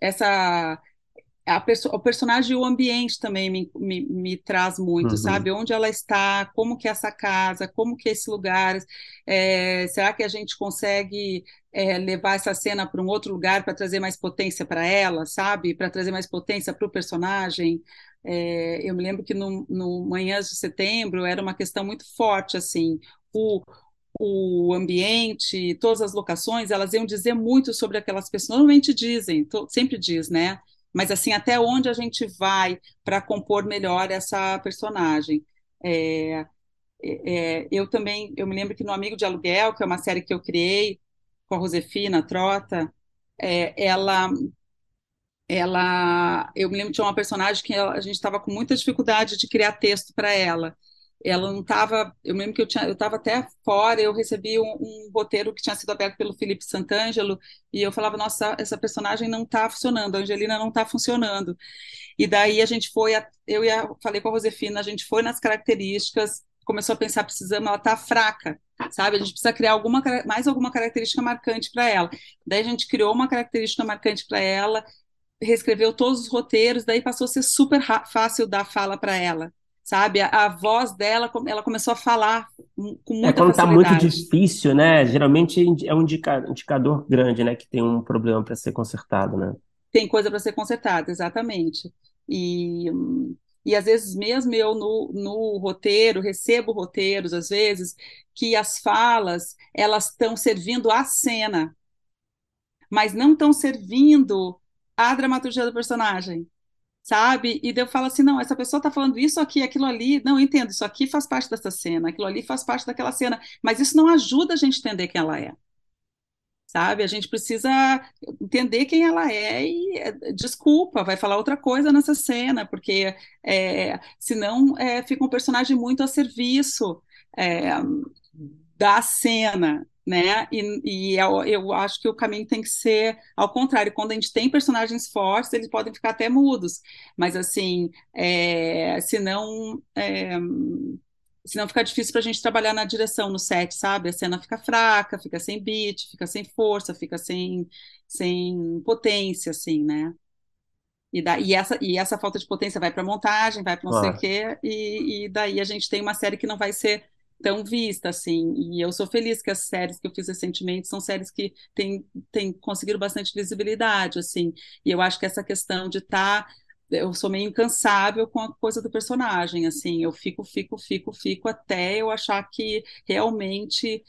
Speaker 3: essa Perso o personagem e o ambiente também me, me, me traz muito, uhum. sabe? Onde ela está, como que é essa casa, como que é esse lugar, é, será que a gente consegue é, levar essa cena para um outro lugar para trazer mais potência para ela, sabe? Para trazer mais potência para o personagem. É, eu me lembro que no, no Manhãs de Setembro era uma questão muito forte, assim, o, o ambiente, todas as locações, elas iam dizer muito sobre aquelas pessoas, normalmente dizem, sempre diz, né? Mas assim, até onde a gente vai para compor melhor essa personagem. É, é, eu também, eu me lembro que no Amigo de Aluguel, que é uma série que eu criei com a Josefina Trota, é, ela ela, eu me lembro de uma personagem que ela, a gente estava com muita dificuldade de criar texto para ela. Ela não estava, eu lembro que eu tinha, eu estava até fora, eu recebi um, um, roteiro que tinha sido aberto pelo Felipe Santangelo e eu falava, nossa, essa personagem não está funcionando, a Angelina não está funcionando. E daí a gente foi, eu ia, falei com a Josefina, a gente foi nas características, começou a pensar, precisamos, ela está fraca, sabe? A gente precisa criar alguma, mais alguma característica marcante para ela. Daí a gente criou uma característica marcante para ela reescreveu todos os roteiros, daí passou a ser super fácil dar fala para ela, sabe? A, a, voz dela, ela começou a falar com muita é, quando está
Speaker 2: muito difícil, né? Geralmente é um indicador grande, né? Que tem um problema para ser consertado, né?
Speaker 3: Tem coisa para ser consertada, exatamente. E, e às vezes mesmo eu no, no roteiro, recebo roteiros, às vezes, que as falas, elas estão servindo a cena, mas não estão servindo a dramaturgia do personagem, sabe? E eu falo assim, não, essa pessoa está falando isso aqui, aquilo ali, não, entendo, isso aqui faz parte dessa cena, aquilo ali faz parte daquela cena, mas isso não ajuda a gente a entender quem ela é. Sabe? A gente precisa entender quem ela é e é, desculpa, vai falar outra coisa nessa cena, porque é, senão é, fica um personagem muito a serviço é, da cena, né? E, e eu, eu, acho que o caminho tem que ser ao contrário. Quando a gente tem personagens fortes, eles podem ficar até mudos, mas assim, é, senão, é, senão fica difícil para a gente trabalhar na direção no set, sabe? A cena fica fraca, fica sem beat, fica sem força, fica sem, sem potência, assim, né? E, da, e, essa, e essa falta de potência vai para montagem, vai para não sei o quê, e, e daí a gente tem uma série que não vai ser tão vista, assim, e eu sou feliz que as séries que eu fiz recentemente são séries que têm, têm conseguido bastante visibilidade, assim, e eu acho que essa questão de estar tá, eu sou meio incansável com a coisa do personagem, assim, eu fico, fico, fico, fico até eu achar que realmente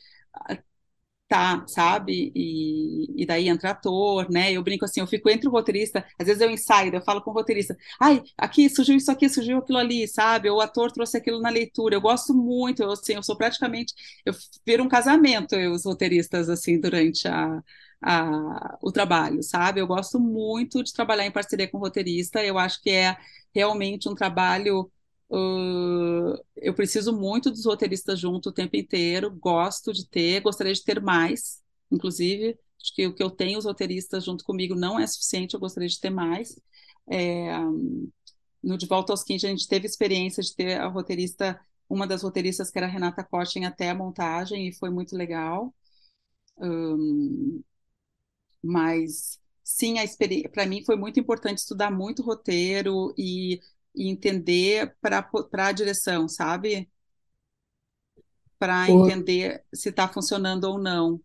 Speaker 3: tá, sabe? E, e daí entra ator, né? Eu brinco assim, eu fico entre o roteirista, às vezes eu ensaio, eu falo com o roteirista, ai, aqui surgiu isso aqui, surgiu aquilo ali, sabe? O ator trouxe aquilo na leitura. Eu gosto muito, eu, assim, eu sou praticamente, eu viro um casamento, eu, os roteiristas, assim, durante a, a, o trabalho, sabe? Eu gosto muito de trabalhar em parceria com o roteirista, eu acho que é realmente um trabalho Uh, eu preciso muito dos roteiristas junto o tempo inteiro, gosto de ter, gostaria de ter mais, inclusive, acho que o que eu tenho, os roteiristas junto comigo, não é suficiente, eu gostaria de ter mais. É, no De Volta aos 15, a gente teve experiência de ter a roteirista, uma das roteiristas, que era a Renata Cotting, até a montagem, e foi muito legal. Um, mas, sim, para mim foi muito importante estudar muito roteiro e e entender para a direção, sabe? Para entender se está funcionando ou não.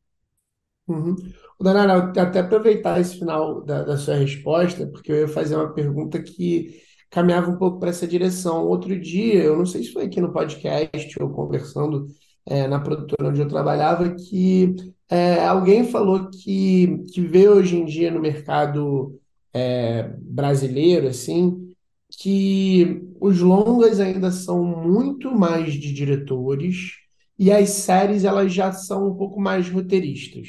Speaker 4: Uhum. Danara, até aproveitar esse final da, da, sua resposta, porque eu ia fazer uma pergunta que caminhava um pouco para essa direção. Outro dia, eu não sei se foi aqui no podcast ou conversando é, na produtora onde eu trabalhava, que é, alguém falou que, que vê hoje em dia no mercado é, brasileiro, assim, que os longas ainda são muito mais de diretores e as séries elas já são um pouco mais roteiristas.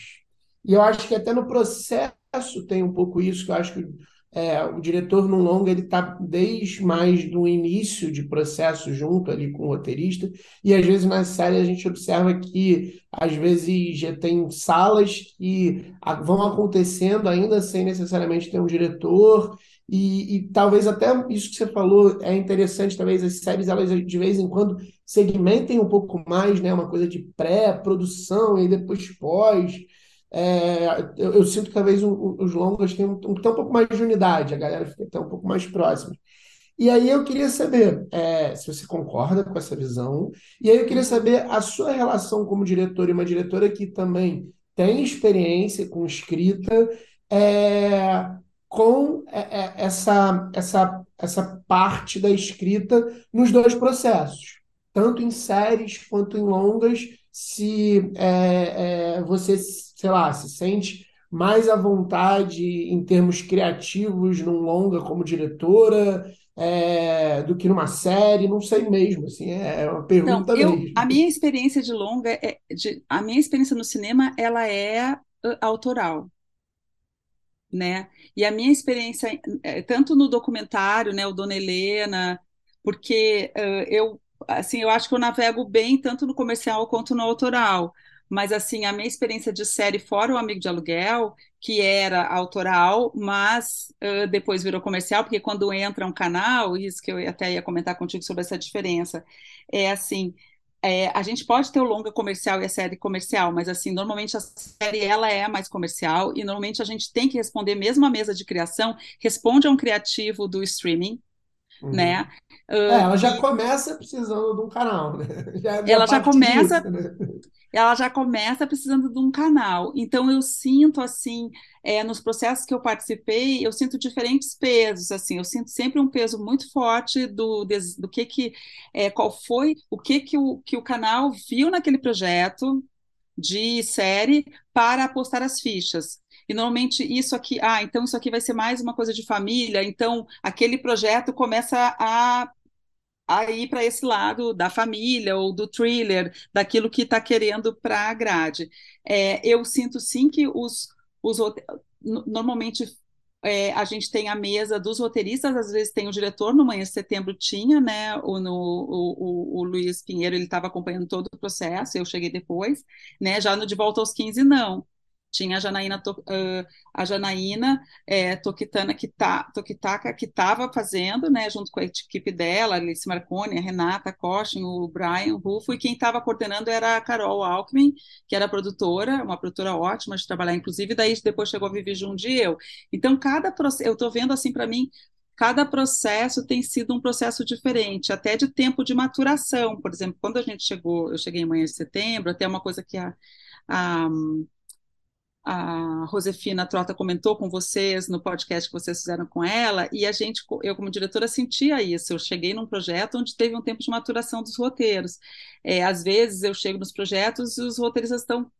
Speaker 4: E eu acho que até no processo tem um pouco isso, que eu acho que é, o diretor no longa ele está desde mais do início de processo junto ali com o roteirista e às vezes na série a gente observa que às vezes já tem salas que vão acontecendo ainda sem necessariamente ter um diretor e, e, talvez até isso que você falou é interessante, talvez as séries elas de vez em quando segmentem um pouco mais, né? Uma coisa de pré-produção e depois pós. É, eu, eu, sinto que talvez um, os longas tenham um, um, um, pouco mais de unidade, a galera fica até um pouco mais próxima. E aí eu queria saber é, se você concorda com essa visão, e aí eu queria saber a sua relação como diretor e uma diretora que também tem experiência com escrita, é, com é, é, essa, essa, essa parte da escrita nos dois processos, tanto em séries quanto em longas, se é, é, você, sei lá, se sente mais à vontade em termos criativos num longa como diretora é, do que numa série? Não sei mesmo, assim, é uma pergunta
Speaker 3: eu,
Speaker 4: mesmo.
Speaker 3: A minha experiência de longa, é, de, a minha experiência no cinema, ela é uh, autoral, né? E a minha experiência, é, tanto no documentário, né, o Dona Helena, porque uh, eu, assim, eu acho que eu navego bem tanto no comercial quanto no autoral. Mas, assim, a minha experiência de série fora o Amigo de Aluguel, que era autoral, mas uh, depois virou comercial, porque quando entra um canal, isso que eu até ia comentar contigo sobre essa diferença, é assim, é, a gente pode ter o longa comercial e a série comercial, mas assim, normalmente a série ela é mais comercial e normalmente a gente tem que responder mesmo a mesa de criação, responde a um criativo do streaming, uhum. né?
Speaker 4: É, ela já começa precisando de um canal, né? *laughs*
Speaker 3: Já, é ela já começa, disso, né? ela já começa precisando de um canal. Então eu sinto assim, é, nos processos que eu participei, eu sinto diferentes pesos. Assim, eu sinto sempre um peso muito forte do, do que que, é, qual foi, o que que o, que o canal viu naquele projeto de série para apostar as fichas. E normalmente isso aqui, ah, então isso aqui vai ser mais uma coisa de família, então aquele projeto começa a ir para esse lado da família ou do thriller, daquilo que está querendo para a grade. É, eu sinto sim que os, os normalmente é, a gente tem a mesa dos roteiristas, às vezes tem o diretor, no Manhã de Setembro tinha, né, o, no, o, o, o Luiz Pinheiro, ele estava acompanhando todo o processo, eu cheguei depois, né, já no De Volta aos 15, não, tinha a Janaína, uh, a Janaína é, Tokitana, que tá, Tokitaka, que estava fazendo, né, junto com a equipe dela, Alice Marconi, a Renata a Cochin, o Brian Rufo, e quem estava coordenando era a Carol Alckmin, que era produtora, uma produtora ótima de trabalhar, inclusive, daí depois chegou a Vivi Jundi e eu. Então, cada processo, eu estou vendo assim para mim, cada processo tem sido um processo diferente, até de tempo de maturação. Por exemplo, quando a gente chegou, eu cheguei em manhã de setembro, até uma coisa que a, a a Josefina Trota comentou com vocês no podcast que vocês fizeram com ela, e a gente, eu como diretora, sentia isso. Eu cheguei num projeto onde teve um tempo de maturação dos roteiros. É, às vezes eu chego nos projetos e os roteiristas estão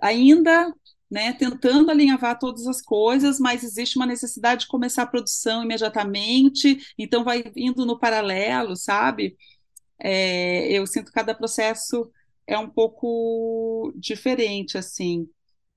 Speaker 3: ainda né, tentando alinhavar todas as coisas, mas existe uma necessidade de começar a produção imediatamente, então vai indo no paralelo, sabe? É, eu sinto que cada processo é um pouco diferente, assim.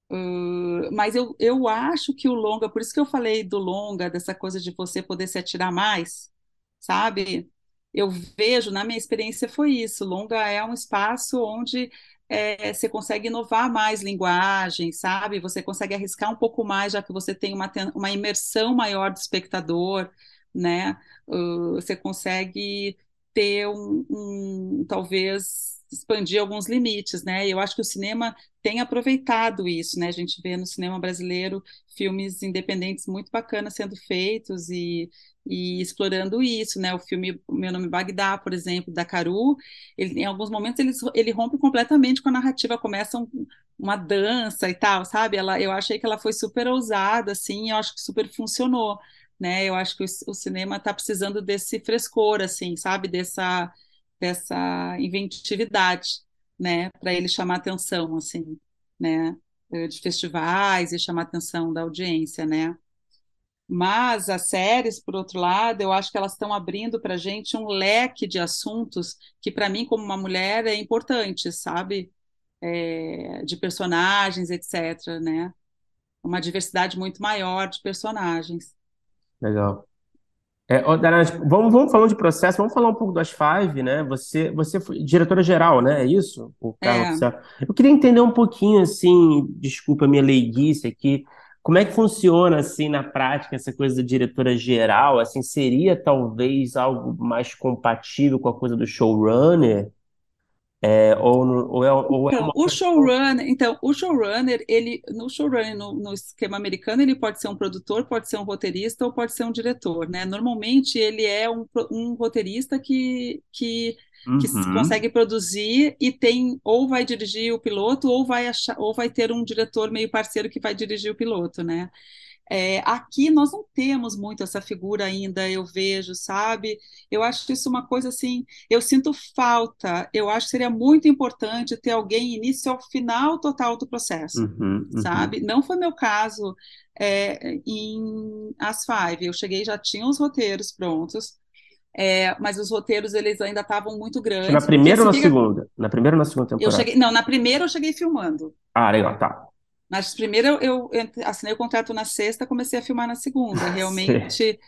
Speaker 3: Uh, mas eu, eu acho que o longa, por isso que eu falei do longa, dessa coisa de você poder se atirar mais, sabe? Eu vejo, na minha experiência foi isso, longa é um espaço onde é, você consegue inovar mais linguagem, sabe? Você consegue arriscar um pouco mais, já que você tem uma, uma imersão maior do espectador, né? Uh, você consegue ter um, um talvez expandir alguns limites, né? Eu acho que o cinema tem aproveitado isso, né? A gente vê no cinema brasileiro filmes independentes muito bacanas sendo feitos e, e explorando isso, né? O filme Meu Nome é Bagdá, por exemplo, da Caru, ele, em alguns momentos ele, ele rompe completamente com a narrativa, começa um, uma dança e tal, sabe? Ela, eu achei que ela foi super ousada, assim, eu acho que super funcionou, né? Eu acho que o, o cinema está precisando desse frescor, assim, sabe? Dessa dessa inventividade, né, para ele chamar atenção, assim, né, de festivais e chamar atenção da audiência, né. Mas as séries, por outro lado, eu acho que elas estão abrindo para gente um leque de assuntos que, para mim, como uma mulher, é importante, sabe? É, de personagens, etc., né? Uma diversidade muito maior de personagens.
Speaker 2: Legal. É, vamos, vamos falando de processo, vamos falar um pouco das Five, né? Você, você foi diretora geral, né? É isso? O Carlos é. Eu queria entender um pouquinho, assim, desculpa a minha leiguice aqui, como é que funciona, assim, na prática, essa coisa da diretora geral? Assim, seria talvez algo mais compatível com a coisa do showrunner? É, ou, ou é, ou
Speaker 3: é então, o showrunner, então, o showrunner, ele, no showrunner, no, no, esquema americano, ele pode ser um produtor, pode ser um roteirista ou pode ser um diretor, né? Normalmente ele é um, um roteirista que, que, uhum. que consegue produzir e tem, ou vai dirigir o piloto, ou vai achar, ou vai ter um diretor meio parceiro que vai dirigir o piloto, né? É, aqui nós não temos muito essa figura ainda, eu vejo, sabe? Eu acho isso uma coisa assim, eu sinto falta, eu acho que seria muito importante ter alguém início ao final total do processo,
Speaker 2: Uhum, uhum.
Speaker 3: sabe? Não foi meu caso é, em As Five, eu cheguei já tinha os roteiros prontos, é, mas os roteiros eles ainda estavam muito
Speaker 2: na
Speaker 3: grandes, porque
Speaker 2: primeira ou na segunda? Na primeira ou na segunda
Speaker 3: eu
Speaker 2: temporada?
Speaker 3: cheguei, não, na primeira eu cheguei filmando.
Speaker 2: Ah, legal, tá.
Speaker 3: Mas primeiro eu, eu assinei o contrato na sexta, comecei a filmar na segunda.
Speaker 2: Sei.
Speaker 3: Realmente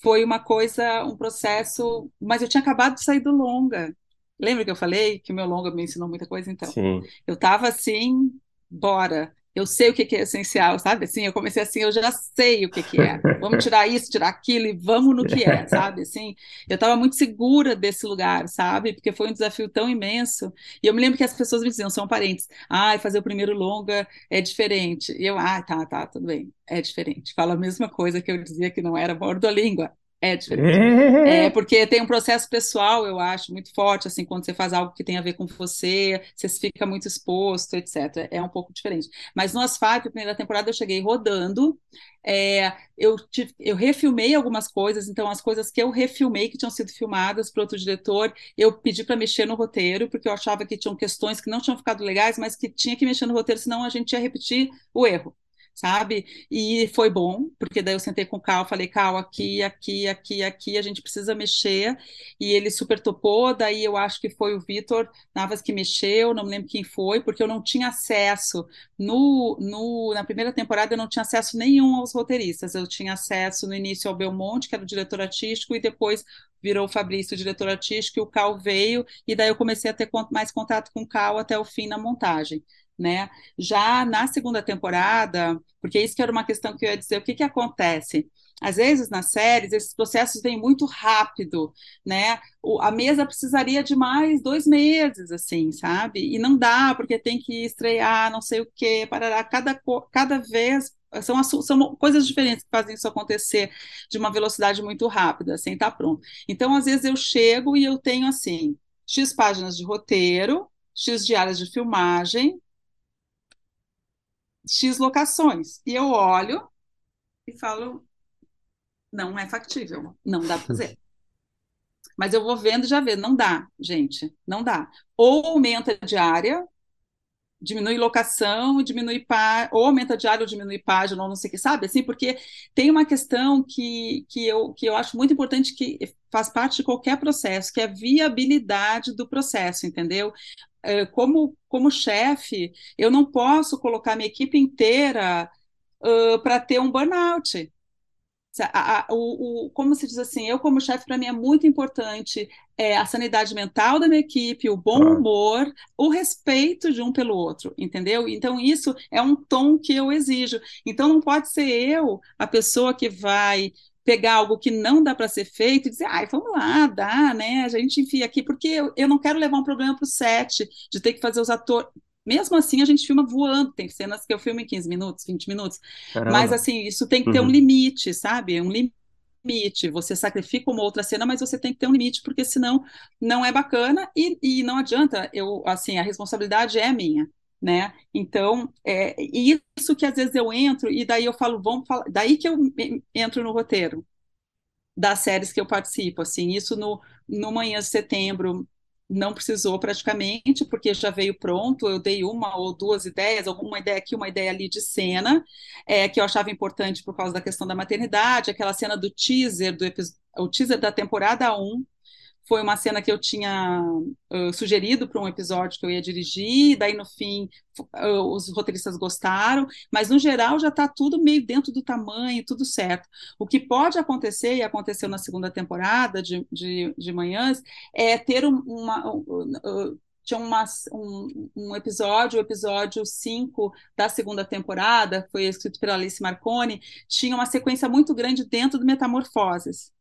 Speaker 3: foi uma coisa, um processo. Mas eu tinha acabado de sair do longa. Lembra que eu falei que o meu longa me ensinou muita coisa? Então,
Speaker 2: Sim.
Speaker 3: eu estava assim, bora. Eu sei o que que é essencial, sabe? Assim, eu comecei assim, eu já sei o que que é. *laughs* Vamos tirar isso, tirar aquilo e vamos no que é, *laughs* sabe? Assim, eu estava muito segura desse lugar, sabe? Porque foi um desafio tão imenso. E eu me lembro que as pessoas me diziam, são parentes, ai, fazer o primeiro longa é diferente. E eu, ah, tá, tá, tudo bem, é diferente. Fala a mesma coisa que eu dizia que não era língua, é diferente. É, *laughs* porque tem um processo pessoal, eu acho, muito forte, assim, quando você faz algo que tem a ver com você, você fica muito exposto, etc. É um pouco diferente. Mas no Asfalto, primeira temporada, eu cheguei rodando, é, eu, tive, eu refilmei algumas coisas, então as coisas que eu refilmei, que tinham sido filmadas para outro diretor, eu pedi para mexer no roteiro, porque eu achava que tinham questões que não tinham ficado legais, mas que tinha que mexer no roteiro, senão a gente ia repetir o erro sabe? E foi bom, porque daí eu sentei com o Cal, falei, Cal, aqui, aqui, aqui, aqui, a gente precisa mexer, e ele super topou, daí eu acho que foi o Vitor Navas que mexeu, não me lembro quem foi, porque eu não tinha acesso, no, no, na primeira temporada eu não tinha acesso nenhum aos roteiristas, eu tinha acesso no início ao Belmonte, que era o diretor artístico, e depois virou o Fabrício, o diretor artístico, e o Cal veio, e daí eu comecei a ter mais contato com o Cal até o fim na montagem né? Já na segunda temporada, porque isso que era uma questão que eu ia dizer, o que que acontece? Às vezes nas séries esses processos vêm muito rápido, né? O, a mesa precisaria de mais dois meses, assim, sabe? E não dá porque tem que estrear, não sei o quê, parará. Cada cada vez são, são coisas diferentes que fazem isso acontecer de uma velocidade muito rápida, sem estar pronto. Então, às vezes eu chego e eu tenho assim x páginas de roteiro, x diárias de filmagem, X locações. E eu olho e falo, não é factível, não dá para fazer. *laughs* Mas eu vou vendo e já vendo, não dá, gente, não dá. Ou aumenta a diária, diminui locação, diminui pá, ou aumenta a diária ou diminui página, ou não sei o que, sabe? Assim, porque tem uma questão que, que, eu, que eu acho muito importante que faz parte de qualquer processo, que é a viabilidade do processo, entendeu? Como, como chefe, eu não posso colocar minha equipe inteira uh, para ter um burnout. A, a, o, o, como se diz assim, eu como chefe, para mim é muito importante é, a sanidade mental da minha equipe, o bom ah. humor, o respeito de um pelo outro, entendeu? Então isso é um tom que eu exijo. Então não pode ser eu a pessoa que vai pegar algo que não dá para ser feito e dizer, ai, vamos lá, dá, né? A gente enfia aqui, porque eu, eu não quero levar um programa para o set, de ter que fazer os atores. Mesmo assim, a gente filma voando, tem cenas que eu filmo em 15 minutos, 20 minutos. Caramba. Mas, assim, isso tem que ter uhum. um limite, sabe? Um limite. Você sacrifica uma outra cena, mas você tem que ter um limite, porque senão não é bacana e, e não adianta. Eu, assim, a responsabilidade é minha. Né? Então, é isso que às vezes eu entro e daí eu falo, vamos falar, daí que eu entro no roteiro das séries que eu participo, assim, isso no, no Manhã de Setembro não precisou praticamente, porque já veio pronto, eu dei uma ou duas ideias, uma ideia aqui, uma ideia ali de cena, é, que eu achava importante por causa da questão da maternidade, aquela cena do teaser, do o teaser da temporada 1, foi uma cena que eu tinha uh, sugerido para um episódio que eu ia dirigir, daí no fim uh, os roteiristas gostaram, mas no geral já está tudo meio dentro do tamanho, tudo certo. O que pode acontecer, e aconteceu na segunda temporada de, de, de Manhãs, é ter uma. Uh, tinha uma, um, um, episódio, o episódio 5 da segunda temporada, foi escrito pela Alice Marconi, tinha uma sequência muito grande dentro do Metamorfoses.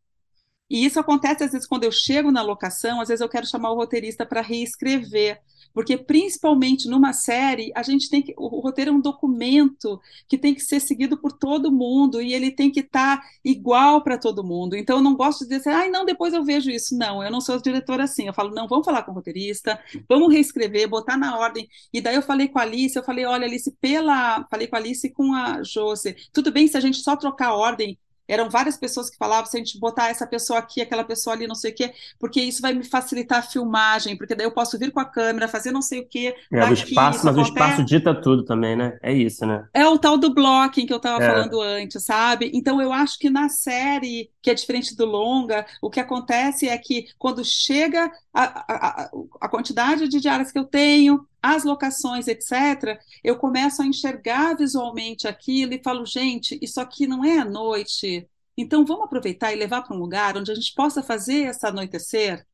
Speaker 3: E isso acontece às vezes quando eu chego na locação, às vezes eu quero chamar o roteirista para reescrever, porque principalmente numa série, a gente tem que o roteiro é um documento que tem que ser seguido por todo mundo e ele tem que estar tá igual para todo mundo. Então eu não gosto de dizer, ai, não, depois eu vejo isso. Não, eu não sou diretora assim. Eu falo, não, vamos falar com o roteirista, vamos reescrever, botar na ordem. E daí eu falei com a Alice, eu falei, olha, Alice, pela, falei com a Alice e com a Josi, tudo bem se a gente só trocar a ordem eram várias pessoas que falavam, se a gente botar essa pessoa aqui, aquela pessoa ali, não sei o quê, porque isso vai me facilitar a filmagem, porque daí eu posso vir com a câmera, fazer não sei o quê.
Speaker 2: É, o espaço, mas o espaço dita tudo também, né? É isso, né?
Speaker 3: É o tal do blocking que eu estava é. falando antes, sabe? Então eu acho que na série, que é diferente do longa, o que acontece é que quando chega a, a, a quantidade de diárias que eu tenho, as locações, etc., eu começo a enxergar visualmente aquilo e falo, gente, isso aqui não é à noite, então vamos aproveitar e levar para um lugar onde a gente possa fazer essa anoitecer,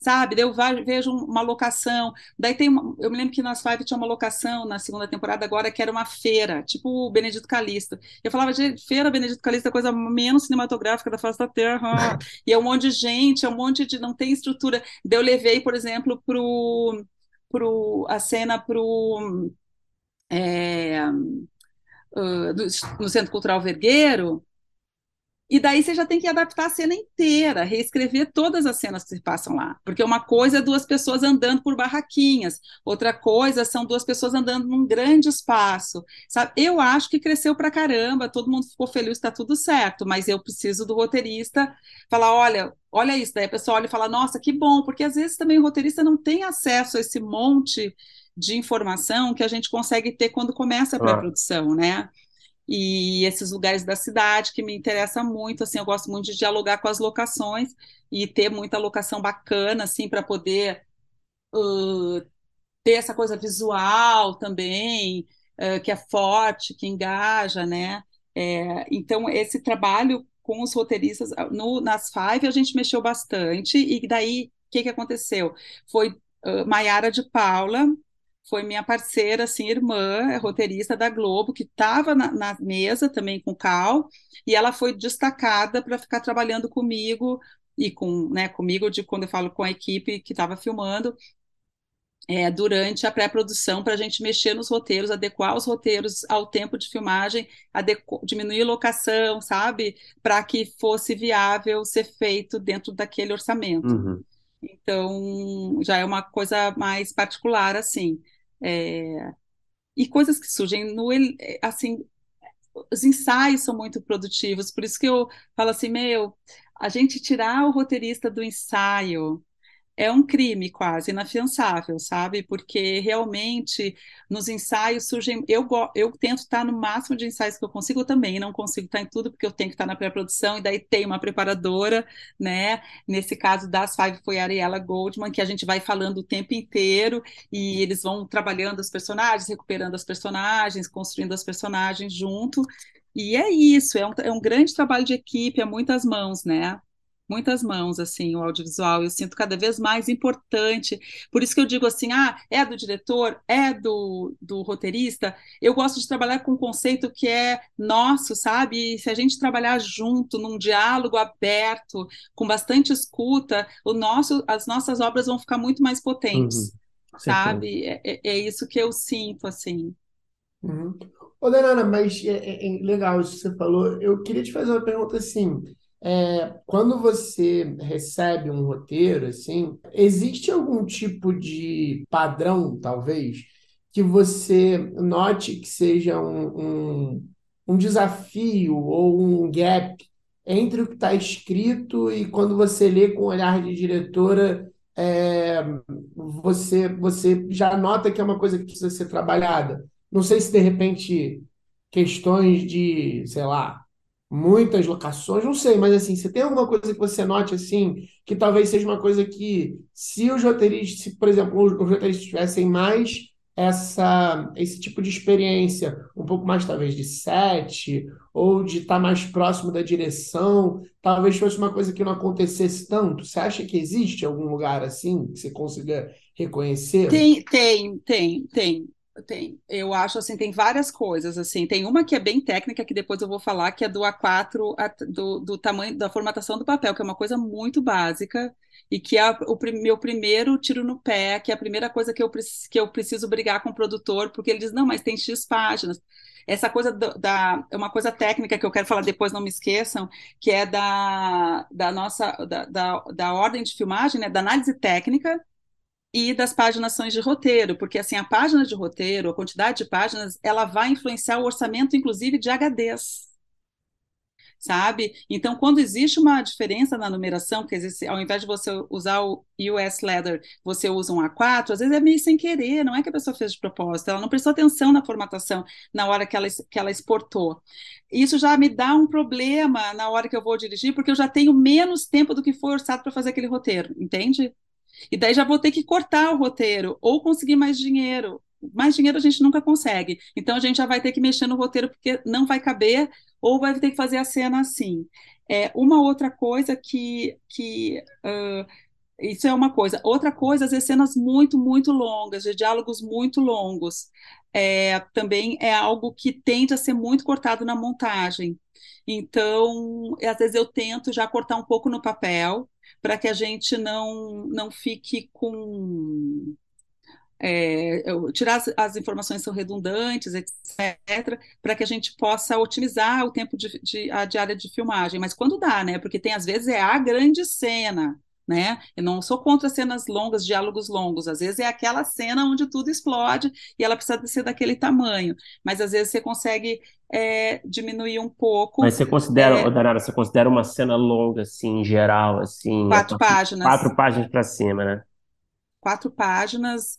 Speaker 3: sabe? Eu vejo uma locação, daí tem uma, eu me lembro que nas Five tinha uma locação na segunda temporada agora que era uma feira, tipo o Benedito Calista. Eu falava, de feira Benedito Calista é a coisa menos cinematográfica da face da Terra, *laughs* e é um monte de gente, é um monte de não tem estrutura. Daí eu levei, por exemplo, pro pro, a cena para o. É, uh, no Centro Cultural Vergueiro, e daí você já tem que adaptar a cena inteira, reescrever todas as cenas que se passam lá. Porque uma coisa é duas pessoas andando por barraquinhas, outra coisa são duas pessoas andando num grande espaço. Sabe? Eu acho que cresceu pra caramba, todo mundo ficou feliz, está tudo certo, mas eu preciso do roteirista falar: olha, olha isso. Daí a pessoa olha e fala: nossa, que bom, porque às vezes também o roteirista não tem acesso a esse monte de informação que a gente consegue ter quando começa a pré-produção, né? e esses lugares da cidade que me interessa muito, assim, eu gosto muito de dialogar com as locações e ter muita locação bacana, assim, para poder uh, ter essa coisa visual também, uh, que é forte, que engaja, né? É, então, esse trabalho com os roteiristas, no, nas Five a gente mexeu bastante, e daí, o que, que aconteceu? Foi uh, Maiara de Paula, foi minha parceira, assim, irmã, é roteirista da Globo, que estava na, na, mesa também com o Cal, e ela foi destacada para ficar trabalhando comigo e com, né, comigo, de quando eu falo com a equipe que estava filmando, é, durante a pré-produção, para a gente mexer nos roteiros, adequar os roteiros ao tempo de filmagem, diminuir locação, sabe? Para que fosse viável ser feito dentro daquele orçamento. Uhum. Então, já é uma coisa mais particular, assim. É, e coisas que surgem no assim os ensaios são muito produtivos por isso que eu falo assim meu a gente tirar o roteirista do ensaio é um crime quase inafiançável, sabe? Porque realmente nos ensaios surgem. Eu, eu tento estar no máximo de ensaios que eu consigo também, não consigo estar em tudo, porque eu tenho que estar na pré-produção, e daí tem uma preparadora, né? Nesse caso das Five foi a Ariela Goldman, que a gente vai falando o tempo inteiro, e eles vão trabalhando os personagens, recuperando as personagens, construindo as personagens junto. E é isso, é um, é um grande trabalho de equipe, é muitas mãos, né? Muitas mãos, assim, o audiovisual. Eu sinto cada vez mais importante. Por isso que eu digo assim, ah, é do diretor, é do, do roteirista. Eu gosto de trabalhar com um conceito que é nosso, sabe? E se a gente trabalhar junto, num diálogo aberto, com bastante escuta, o nosso, as nossas obras vão ficar muito mais potentes, uhum. sabe? É, é, é, isso que eu sinto, assim.
Speaker 4: Uhum. Ô, Danana, mas é, é, é legal isso que você falou. Eu queria te fazer uma pergunta assim. É, quando você recebe um roteiro, assim, existe algum tipo de padrão, talvez, que você note que seja um, um, um desafio ou um gap entre o que está escrito e quando você lê com o olhar de diretora, é, você, você já nota que é uma coisa que precisa ser trabalhada. Não sei se de repente questões de, sei lá, muitas locações, não sei, mas assim, você tem alguma coisa que você note assim, que talvez seja uma coisa que, se os roteiristas, se, por exemplo, os, roteiristas tivessem mais essa, esse tipo de experiência, um pouco mais talvez de set, ou de estar mais próximo da direção, talvez fosse uma coisa que não acontecesse tanto. Você acha que existe algum lugar assim que você consiga reconhecer?
Speaker 3: Tem, tem, tem, tem. Tem, eu acho assim, tem várias coisas assim. Tem uma que é bem técnica que depois eu vou falar, que é do A4, a, do, do tamanho da formatação do papel, que é uma coisa muito básica e que é o meu primeiro tiro no pé, que é a primeira coisa que eu, que eu preciso brigar com o produtor, porque ele diz, não, mas tem X páginas. Essa coisa do, da é uma coisa técnica que eu quero falar depois, não me esqueçam, que é da, da nossa da, da, da ordem de filmagem, né, da análise técnica e das paginações de roteiro, porque assim a página de roteiro, a quantidade de páginas, ela vai influenciar o orçamento, inclusive de HDs sabe? Então, quando existe uma diferença na numeração, que existe, ao invés de você usar o US Leather, você usa um A4, às vezes é meio sem querer, não é que a pessoa fez de propósito, ela não prestou atenção na formatação na hora que ela, que ela exportou. Isso já me dá um problema na hora que eu vou dirigir, porque eu já tenho menos tempo do que foi orçado para fazer aquele roteiro, entende? E daí já vou ter que cortar o roteiro ou conseguir mais dinheiro. Mais dinheiro a gente nunca consegue. Então a gente já vai ter que mexer no roteiro porque não vai caber ou vai ter que fazer a cena assim. É, uma outra coisa que, que uh, isso é uma coisa. Outra coisa, vezes, cenas muito, muito longas, de diálogos muito longos. É, também é algo que tende a ser muito cortado na montagem. Então, às vezes eu tento já cortar um pouco no papel, para que a gente não, não fique com é, tirar as, as, informações são redundantes, etc., para que a gente possa otimizar o tempo de, de, a diária de filmagem. Mas quando dá, né? Porque tem às vezes é a grande cena, né? Eu não sou contra cenas longas, diálogos longos. Às vezes é aquela cena onde tudo explode e ela precisa ser daquele tamanho. Mas às vezes você consegue é, diminuir um pouco.
Speaker 2: Mas você considera, é, Danara, você considera uma cena longa, assim, em geral, assim.
Speaker 3: Quatro páginas.
Speaker 2: Quatro páginas para cima, né?
Speaker 3: Quatro páginas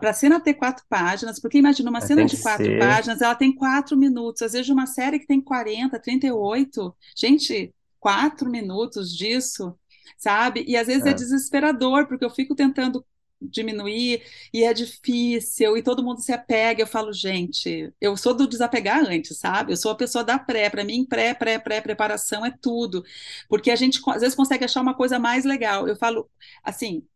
Speaker 3: para a cena ter quatro páginas, porque imagina uma cena de quatro ser. páginas, ela tem quatro minutos, às vezes uma série que tem 40, 38, gente, quatro minutos disso, sabe? E às vezes é, é desesperador, porque eu fico tentando diminuir e é difícil e todo mundo se apega. Eu falo, gente, eu sou do desapegar antes, sabe? Eu sou a pessoa da pré. Para mim, pré, pré, pré, preparação é tudo, porque a gente às vezes consegue achar uma coisa mais legal. Eu falo assim,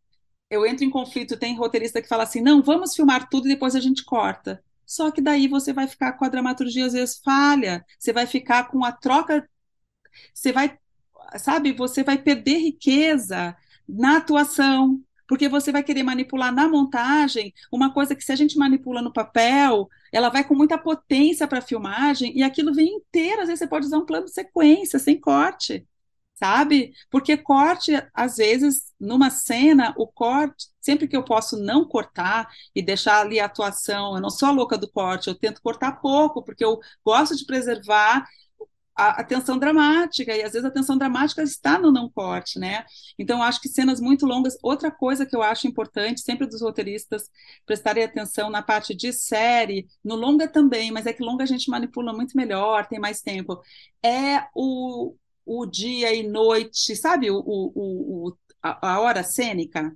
Speaker 3: eu entro em conflito, tem roteirista que fala assim: não, vamos filmar tudo e depois a gente corta. Só que daí você vai ficar com a dramaturgia às vezes falha, você vai ficar com a troca, você vai, sabe, você vai perder riqueza na atuação, porque você vai querer manipular na montagem uma coisa que se a gente manipula no papel, ela vai com muita potência para a filmagem e aquilo vem inteiro, às vezes você pode usar um plano de sequência, sem corte sabe? Porque corte, às vezes, numa cena, o corte, sempre que eu posso não cortar e deixar ali a atuação, eu não sou a louca do corte, eu tento cortar pouco, porque eu gosto de preservar a, atenção dramática, e às vezes a atenção dramática está no não corte, né? Então, acho que cenas muito longas. Outra coisa que eu acho importante, sempre dos roteiristas prestarem atenção na parte de série, no longa também, mas é que longa a gente manipula muito melhor, tem mais tempo, é o, o dia e noite, sabe o, o, o, a, a hora cênica?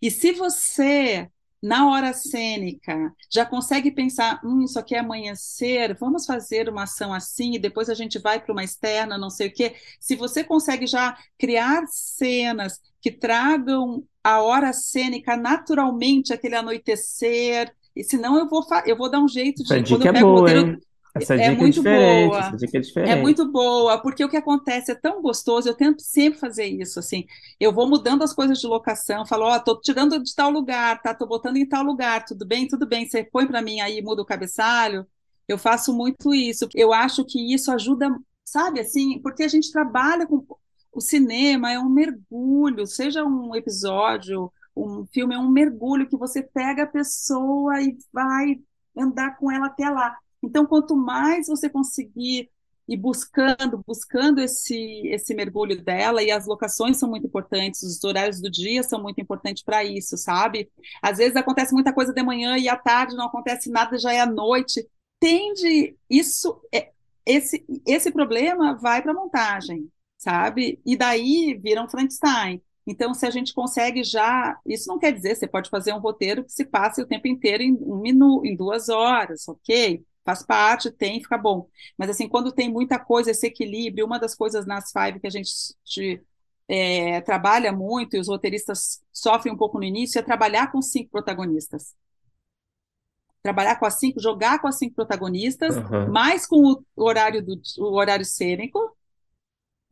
Speaker 3: E se você, na hora cênica, já consegue pensar, hum, isso aqui é amanhecer, vamos fazer uma ação assim, e depois a gente vai para uma externa, não sei o quê. Se você consegue já criar cenas que tragam a hora cênica naturalmente, aquele anoitecer, e senão eu vou, eu vou dar um jeito de.
Speaker 2: Essa dica é boa, roteiro, hein? Essa é dica é muito é boa. Essa dica é diferente.
Speaker 3: É muito boa, porque o que acontece é tão gostoso, eu tento sempre fazer isso, assim. Eu vou mudando as coisas de locação, falo, ó, oh, tô tirando de tal lugar, tá? Tô botando em tal lugar, tudo bem? Tudo bem. Você põe para mim aí, muda o cabeçalho. Eu faço muito isso. Eu acho que isso ajuda, sabe, assim, porque a gente trabalha com o cinema é um mergulho, seja um episódio, um filme é um mergulho que você pega a pessoa e vai andar com ela até lá. Então, quanto mais você conseguir ir buscando, buscando esse, esse mergulho dela, e as locações são muito importantes, os horários do dia são muito importantes para isso, sabe? Às vezes acontece muita coisa de manhã e à tarde não acontece nada, já é à noite. Tende, isso, é, esse, esse problema vai para montagem, sabe? E daí vira um Frankenstein. Então, se a gente consegue já, isso não quer dizer, você pode fazer um roteiro que se passe o tempo inteiro em um minuto, em duas horas, ok? Faz parte, tem, fica bom. Mas assim, quando tem muita coisa, esse equilíbrio, uma das coisas nas Five que a gente é, trabalha muito, e os roteiristas sofrem um pouco no início, é trabalhar com cinco protagonistas. trabalhar com as cinco, jogar com as cinco protagonistas,
Speaker 2: Aham.
Speaker 3: mais com o horário do o horário cênico,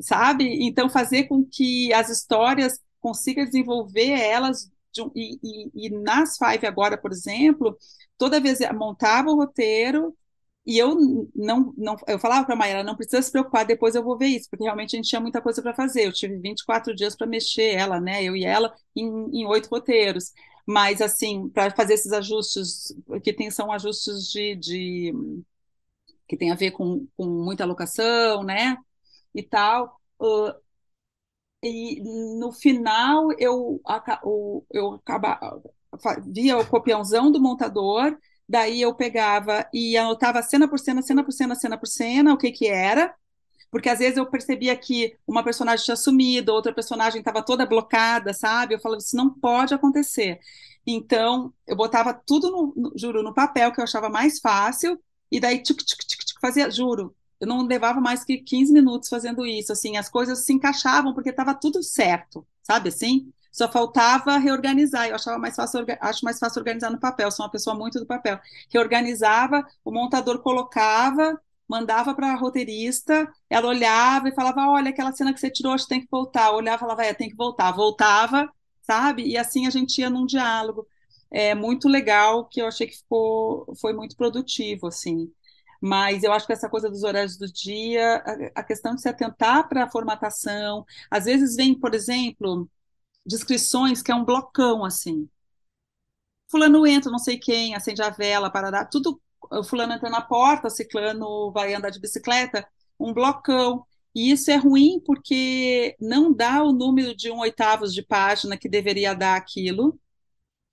Speaker 3: sabe? Então fazer com que as histórias consiga desenvolver elas de um- e, e, e nas Five agora, por exemplo, toda vez eu montava o roteiro e eu não, não eu falava para a Maíra, não precisa se preocupar, depois eu vou ver isso, porque realmente a gente tinha muita coisa para fazer. Eu tive 24 dias para mexer ela, né? Eu e ela em, oito roteiros. Mas assim, para fazer esses ajustes, que tem, são ajustes de, de que tem a ver com, com muita alocação, né? E tal. Uh, e no final eu, eu acaba, via o copiãozão do montador, daí eu pegava e anotava cena por cena, cena por cena, cena por cena, o que que era, porque às vezes eu percebia que uma personagem tinha sumido, outra personagem estava toda blocada, sabe? Eu falava, isso não pode acontecer. Então, eu botava tudo, no, no- juro, no papel que eu achava mais fácil, e daí tchuc, tchuc, tchuc, tchuc, fazia, juro, eu não levava mais que 15 minutos fazendo isso, assim, as coisas se encaixavam porque estava tudo certo, sabe assim? Só faltava reorganizar, eu achava mais fácil, acho mais fácil organizar no papel, sou uma pessoa muito do papel. Reorganizava, o montador colocava, mandava para a roteirista, ela olhava e falava: Olha, aquela cena que você tirou, acho que tem que voltar. Eu olhava e falava: É, tem que voltar. Voltava, sabe? E assim a gente ia num diálogo. É muito legal, que eu achei que ficou, foi muito produtivo, assim. Mas eu acho que essa coisa dos horários do dia, a, a questão de se atentar para a formatação, às vezes vem, por exemplo, descrições que é um blocão, assim. Fulano entra, não sei quem, acende a vela, parará, tudo. Fulano entra na porta, ciclano vai andar de bicicleta, um blocão. E isso é ruim porque não dá o número de um oitavos de página que deveria dar aquilo,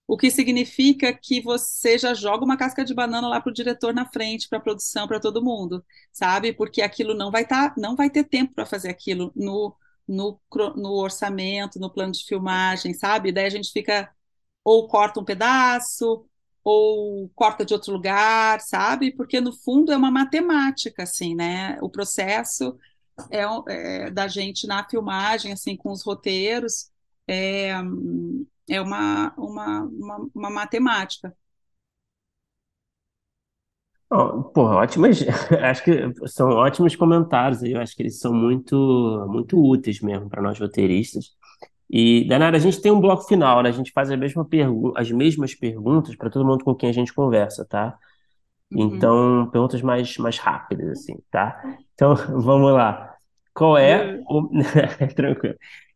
Speaker 3: o que significa que você já joga uma casca de banana lá para o diretor na frente, para a produção, para todo mundo, sabe? Porque aquilo não vai estar, não vai ter tempo para fazer aquilo no, no, no orçamento, no plano de filmagem, sabe? Daí a gente fica ou corta um pedaço, ou corta de outro lugar, sabe? Porque no fundo é uma matemática, assim, né? O processo é, é da gente na filmagem, assim, com os roteiros, é, é uma, uma, uma, uma matemática.
Speaker 2: Ó, Porra, ótimas. *laughs* Acho que são ótimos comentários aí. Eu acho que eles são muito, muito úteis mesmo para nós roteiristas. E, Danara, a gente tem um bloco final, né? A gente faz a mesma pergu as mesmas perguntas para todo mundo com quem a gente conversa, tá?
Speaker 3: Uhum.
Speaker 2: Então, perguntas mais, mais rápidas, assim, tá? Então, *laughs* vamos lá. Qual é o... *laughs* Tranquilo.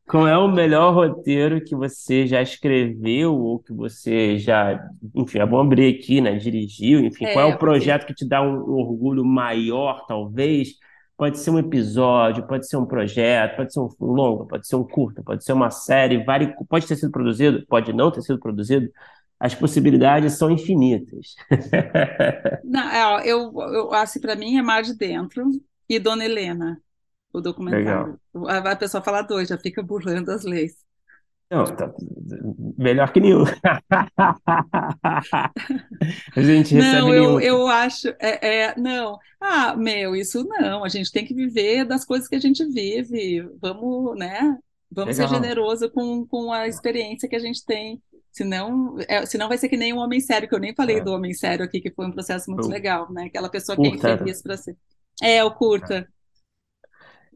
Speaker 2: Qual é o melhor roteiro que você já escreveu ou que você já, enfim, é bom abrir aqui, né? Dirigiu, enfim, qual é o
Speaker 3: É,
Speaker 2: projeto que te dá um, um orgulho maior, talvez? Pode ser um episódio, pode ser um projeto, pode ser um longo, pode ser um curto, pode ser uma série, vari... pode ter sido produzido, pode não ter sido produzido. As possibilidades são infinitas. *laughs*
Speaker 3: não, é, eu, eu, assim, para mim é Mar de Dentro e Dona Helena, o
Speaker 2: Legal.
Speaker 3: documentário. A, a pessoa fala dois, já fica burlando as leis.
Speaker 2: Não, tá melhor que nenhum. *laughs* A gente recebe
Speaker 3: Não, eu,
Speaker 2: nenhum.
Speaker 3: eu acho, é, é, não, ah, meu, isso não, a gente tem que viver das coisas que a gente vive, vamos, né, vamos ser
Speaker 2: Legal.
Speaker 3: generoso com, com a experiência que a gente tem, senão, é, senão vai ser que nem um homem sério, que eu nem falei do
Speaker 2: É,
Speaker 3: homem sério aqui, que foi um processo muito
Speaker 2: o
Speaker 3: legal, né, aquela pessoa que é infeliz para ser. É, o curta,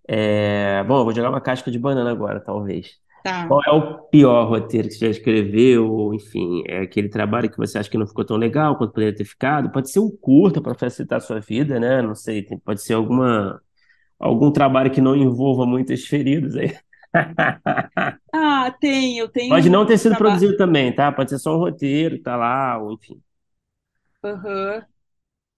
Speaker 2: É, bom, eu vou jogar uma casca de banana agora, talvez.
Speaker 3: tá.
Speaker 2: Qual é o pior roteiro que você já escreveu? Ou, enfim, é aquele trabalho que você acha que não ficou tão legal quanto poderia ter ficado? Pode ser um curta para facilitar a sua vida, né? Não sei, tem- pode ser alguma, algum trabalho que não envolva muitas feridas aí. *laughs*
Speaker 3: Ah, tem, eu tenho
Speaker 2: Pode não ter sido
Speaker 3: trabalho,
Speaker 2: produzido também, tá? Pode ser só um roteiro, tá lá, ou enfim.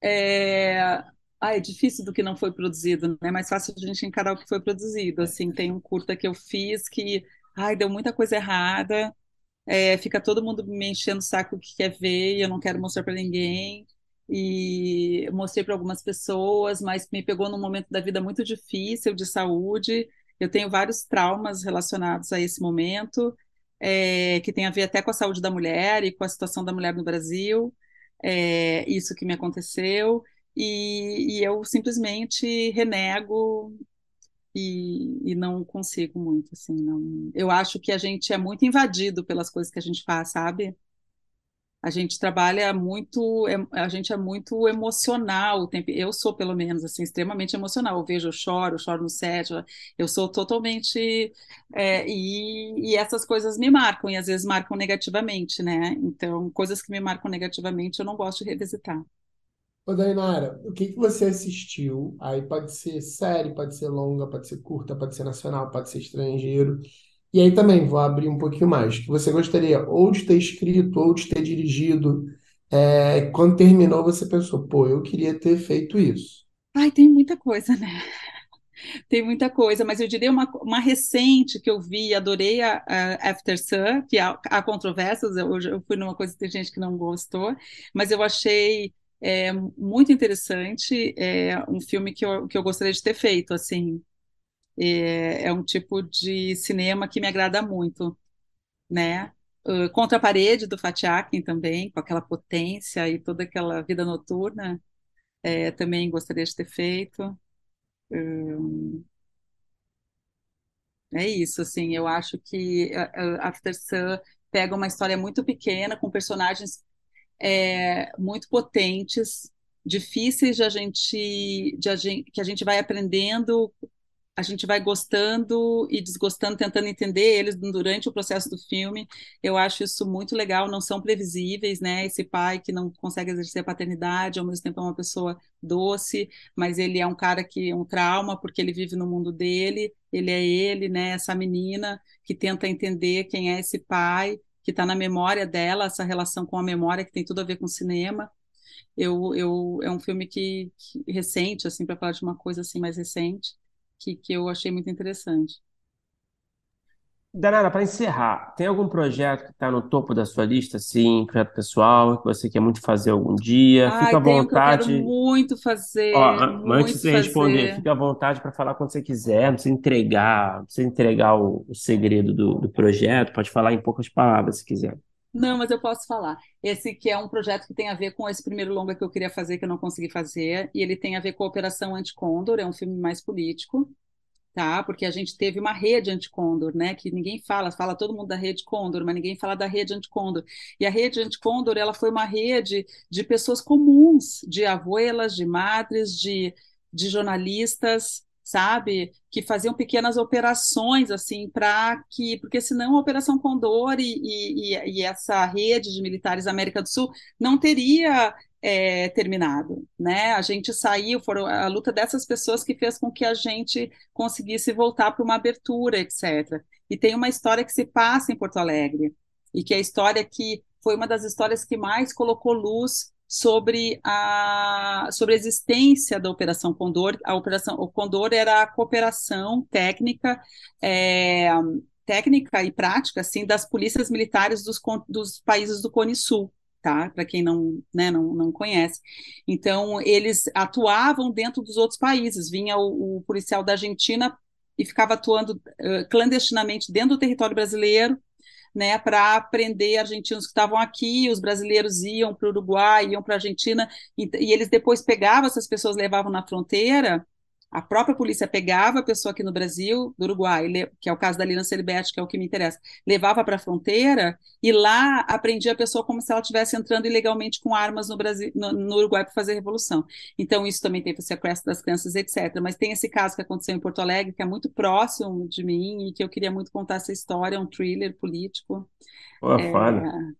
Speaker 3: É... Ah, é difícil do que não foi produzido, né? É mais fácil a gente encarar o que foi produzido. Assim, tem um curta que eu fiz que, ai, deu muita coisa errada. É, fica todo mundo me enchendo o saco que quer ver e eu não quero mostrar para ninguém. E mostrei para algumas pessoas, mas me pegou num momento da vida muito difícil de saúde. Eu tenho vários traumas relacionados a esse momento, é, que tem a ver até com a saúde da mulher e com a situação da mulher no Brasil. É, isso que me aconteceu. E, e eu simplesmente renego e, e não consigo muito, assim, não. Eu acho que a gente é muito invadido pelas coisas que a gente faz, sabe? a gente trabalha muito, a gente é muito emocional. Eu sou, pelo menos, assim, extremamente emocional. Eu vejo, eu choro, eu choro no set, eu sou totalmente. É, e, e essas coisas me marcam, e às vezes marcam negativamente, né? Então, coisas que me marcam negativamente eu não gosto de revisitar.
Speaker 4: Ô, Dainara, o que que você assistiu? Aí pode ser série, pode ser longa, pode ser curta, pode ser nacional, pode ser estrangeiro. E aí também vou abrir um pouquinho mais. Que você gostaria ou de ter escrito ou de ter dirigido. É, quando terminou, você pensou, pô, eu queria ter feito isso.
Speaker 3: Ai, tem muita coisa, né? Tem muita coisa, mas eu diria uma, uma recente que eu vi, adorei a, a After Sun, que há, controvérsias, eu, eu fui numa coisa que tem gente que não gostou, mas eu achei é, muito interessante, é um filme que eu, que eu gostaria de ter feito, assim, é, é um tipo de cinema que me agrada muito, né? Uh, Contra a Parede, do Fatih Akin também, com aquela potência e toda aquela vida noturna, é, também gostaria de ter feito. Um, é isso, assim, eu acho que After Sun pega uma história muito pequena, com personagens é, muito potentes, difíceis de a gente, de a gente, que a gente vai aprendendo a gente vai gostando e desgostando, tentando entender eles durante o processo do filme. Eu acho isso muito legal, não são previsíveis, né? Esse pai que não consegue exercer a paternidade, ao mesmo tempo é uma pessoa doce, mas ele é um cara que é um trauma porque ele vive no mundo dele, ele é ele, né? Essa menina que tenta entender quem é esse pai, que está na memória dela, essa relação com a memória que tem tudo a ver com o cinema. Eu, eu, é um filme que, que recente, assim, para falar de uma coisa assim mais recente que, que eu achei muito interessante.
Speaker 2: Danara, para encerrar, tem algum projeto que está no topo da sua lista, assim, projeto pessoal, que você quer muito fazer algum dia?
Speaker 3: Ai,
Speaker 2: fica à
Speaker 3: tem um que eu quero
Speaker 2: vontade.
Speaker 3: muito fazer,
Speaker 2: Ó, an- antes de
Speaker 3: muito
Speaker 2: você responder, fica à vontade para falar quando você quiser, não precisa entregar, não precisa entregar o, o segredo do, do projeto, pode falar em poucas palavras se quiser.
Speaker 3: Não, mas eu posso falar. Esse que é um projeto que tem a ver com esse primeiro longa que eu queria fazer, que eu não consegui fazer, e ele tem a ver com a Operação Anticôndor, é um filme mais político, tá? Porque a gente teve uma rede anticôndor, né? Que ninguém fala, fala todo mundo da rede Condor, mas ninguém fala da rede anticôndor. E a rede anticôndor, ela foi uma rede de pessoas comuns, de abuelas, de madres, de, de jornalistas, sabe? Que faziam pequenas operações, assim, para que, porque senão a Operação Condor e, e, e essa rede de militares da América do Sul não teria é, terminado, né? A gente saiu, foram a luta dessas pessoas que fez com que a gente conseguisse voltar para uma abertura, etc. E tem uma história que se passa em Porto Alegre e que é a história que foi uma das histórias que mais colocou luz sobre a, sobre a existência da Operação Condor. A Operação o Condor era a cooperação técnica é, técnica e prática assim das polícias militares dos, dos países do Cone Sul tá? Para quem não, né, não, não conhece. Então, eles atuavam dentro dos outros países. Vinha o, o policial da Argentina e ficava atuando uh, clandestinamente dentro do território brasileiro, né, para prender argentinos que estavam aqui, os brasileiros iam para o Uruguai, iam para a Argentina, e, e, eles depois pegavam essas pessoas, levavam na fronteira, a própria polícia pegava a pessoa aqui no Brasil, do Uruguai, que é o caso da Lina Celibetti, que é o que me interessa, levava para a fronteira e lá aprendia a pessoa como se ela estivesse entrando ilegalmente com armas no, Brasil, no, no Uruguai para fazer revolução. Então, isso também teve o sequestro das crianças, etc. Mas tem esse caso que aconteceu em Porto Alegre, que é muito próximo de mim e que eu queria muito contar essa história, é um thriller político.
Speaker 2: Pô, é, foda.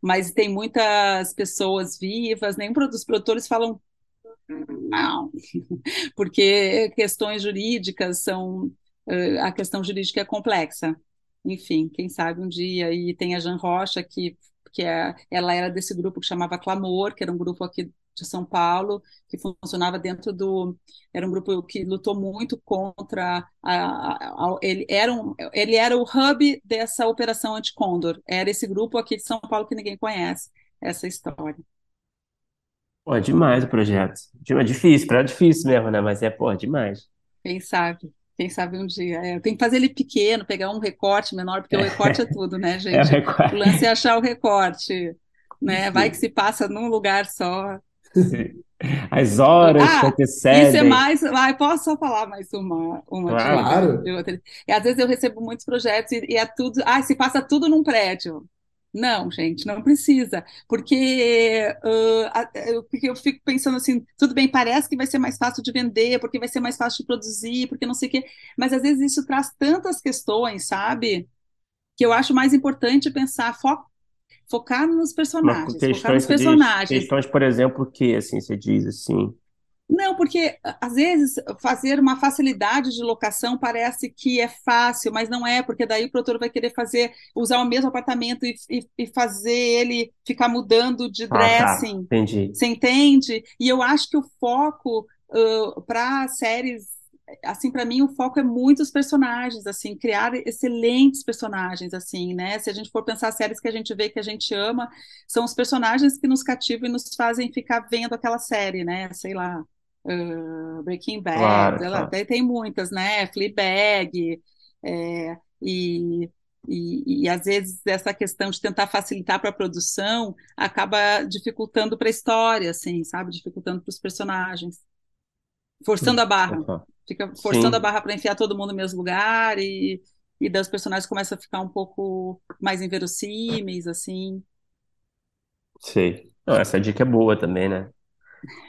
Speaker 3: Mas tem muitas pessoas vivas, nenhum dos produtores falam não, *laughs* porque questões jurídicas são. A questão jurídica é complexa. Enfim, quem sabe um dia. E tem a Jan Rocha, que, que é, ela era desse grupo que chamava Clamor, que era um grupo aqui de São Paulo, que funcionava dentro do. Era um grupo que lutou muito contra. A, a, a, ele, era um, ele era o hub dessa operação anti-Condor. Era esse grupo aqui de São Paulo que ninguém conhece essa história.
Speaker 2: Pô, é demais o projeto. É difícil, para difícil mesmo, né? Mas é, pô, demais.
Speaker 3: Quem sabe? Quem sabe um dia. É, tem que fazer ele pequeno, pegar um recorte menor, porque o recorte é tudo, né, *laughs* gente?
Speaker 2: É o recorte.
Speaker 3: O lance é achar o recorte, né? Vai que se passa num lugar só.
Speaker 2: Sim. As horas
Speaker 3: Ah,
Speaker 2: que antecedem.
Speaker 3: isso é mais. Ah, posso só falar mais uma, uma
Speaker 2: Claro.
Speaker 3: de outra. E às vezes eu recebo muitos projetos e, e é tudo. Ah, se passa tudo num prédio. Não, gente, não precisa, porque, uh, porque eu fico pensando assim, tudo bem, parece que vai ser mais fácil de vender, porque vai ser mais fácil de produzir, porque não sei o quê, mas às vezes isso traz tantas questões, sabe? Que eu acho mais importante pensar, fo focar nos personagens, focar nos personagens.
Speaker 2: Questões, por exemplo, que, assim, você diz assim,
Speaker 3: não, porque às vezes fazer uma facilidade de locação parece que é fácil, mas não é, porque daí o produtor vai querer fazer, usar o mesmo apartamento e, e, e fazer ele ficar mudando de dressing.
Speaker 2: Ah, tá. Entendi.
Speaker 3: Você entende? E eu acho que o foco uh, para séries, assim, para mim o foco é muitos personagens, assim, criar excelentes personagens, assim, né? Se a gente for pensar séries que a gente vê que a gente ama, são os personagens que nos cativam e nos fazem ficar vendo aquela série, né? Sei lá uh, Breaking Bad, claro, ela claro. tem muitas, né? Fleabag, é, e, e, e, às vezes essa questão de tentar facilitar para a produção acaba dificultando para a história, assim, sabe? Dificultando para os personagens. Forçando a barra. Fica forçando Sim. a barra para enfiar todo mundo no mesmo lugar e, e daí os personagens começam a ficar um pouco mais inverossímeis, assim.
Speaker 2: Sei. Não, essa dica é boa também, né?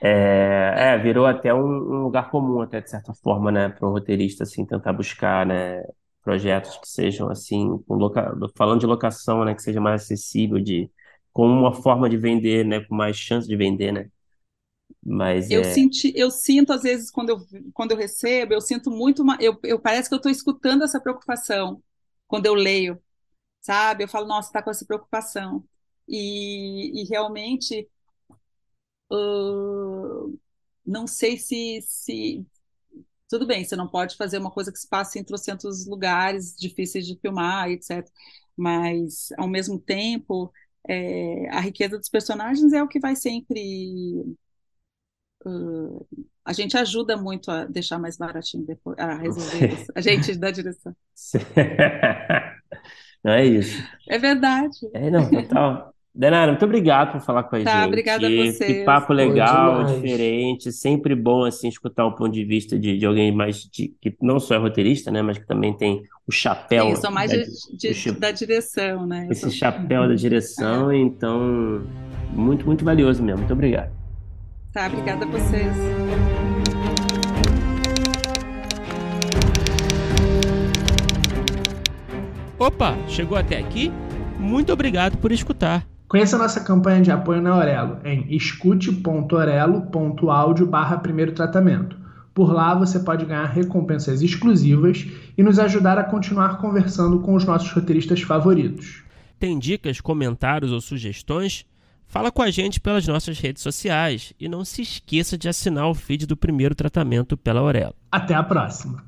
Speaker 2: É, é, virou até um, um lugar comum, até de certa forma, né, para um roteirista assim tentar buscar, né, projetos que sejam assim, com loca... falando de locação, né, que seja mais acessível, de com uma forma de vender, né, com mais chance de vender, né. Mas
Speaker 3: eu
Speaker 2: é...
Speaker 3: senti, eu sinto às vezes quando eu quando eu recebo, eu sinto muito uma, eu, eu parece que eu estou escutando essa preocupação quando eu leio, sabe? Eu falo, nossa, está com essa preocupação. E, e realmente uh, não sei se, se. Tudo bem, você não pode fazer uma coisa que se passe em trocentos lugares difíceis de filmar, etc. Mas, ao mesmo tempo, é, a riqueza dos personagens é o que vai sempre. Uh, a gente ajuda muito a deixar mais baratinho depois, a resolver isso. *laughs* A gente da direção. *laughs*
Speaker 2: Não é isso.
Speaker 3: É verdade.
Speaker 2: É, não, total. Denara, muito obrigado por falar com a
Speaker 3: tá,
Speaker 2: gente.
Speaker 3: Obrigada a você.
Speaker 2: Que papo legal, diferente, sempre bom assim escutar um ponto de vista de, de alguém mais de, que não só é roteirista, né, mas que também tem o chapéu.
Speaker 3: Sim, eu sou mais da, de, de, da direção, né?
Speaker 2: Esse chapéu da direção, *laughs* então muito muito valioso mesmo. Muito obrigado.
Speaker 3: Tá, obrigada a vocês.
Speaker 5: Opa, chegou até aqui? Muito obrigado por escutar.
Speaker 1: Conheça nossa campanha de apoio na Aurelo em escute.orelo.audio barra primeiro tratamento. Por lá você pode ganhar recompensas exclusivas e nos ajudar a continuar conversando com os nossos roteiristas favoritos.
Speaker 5: Tem dicas, comentários ou sugestões? Fala com a gente pelas nossas redes sociais e não se esqueça de assinar o feed do primeiro tratamento pela Aurelo.
Speaker 1: Até a próxima!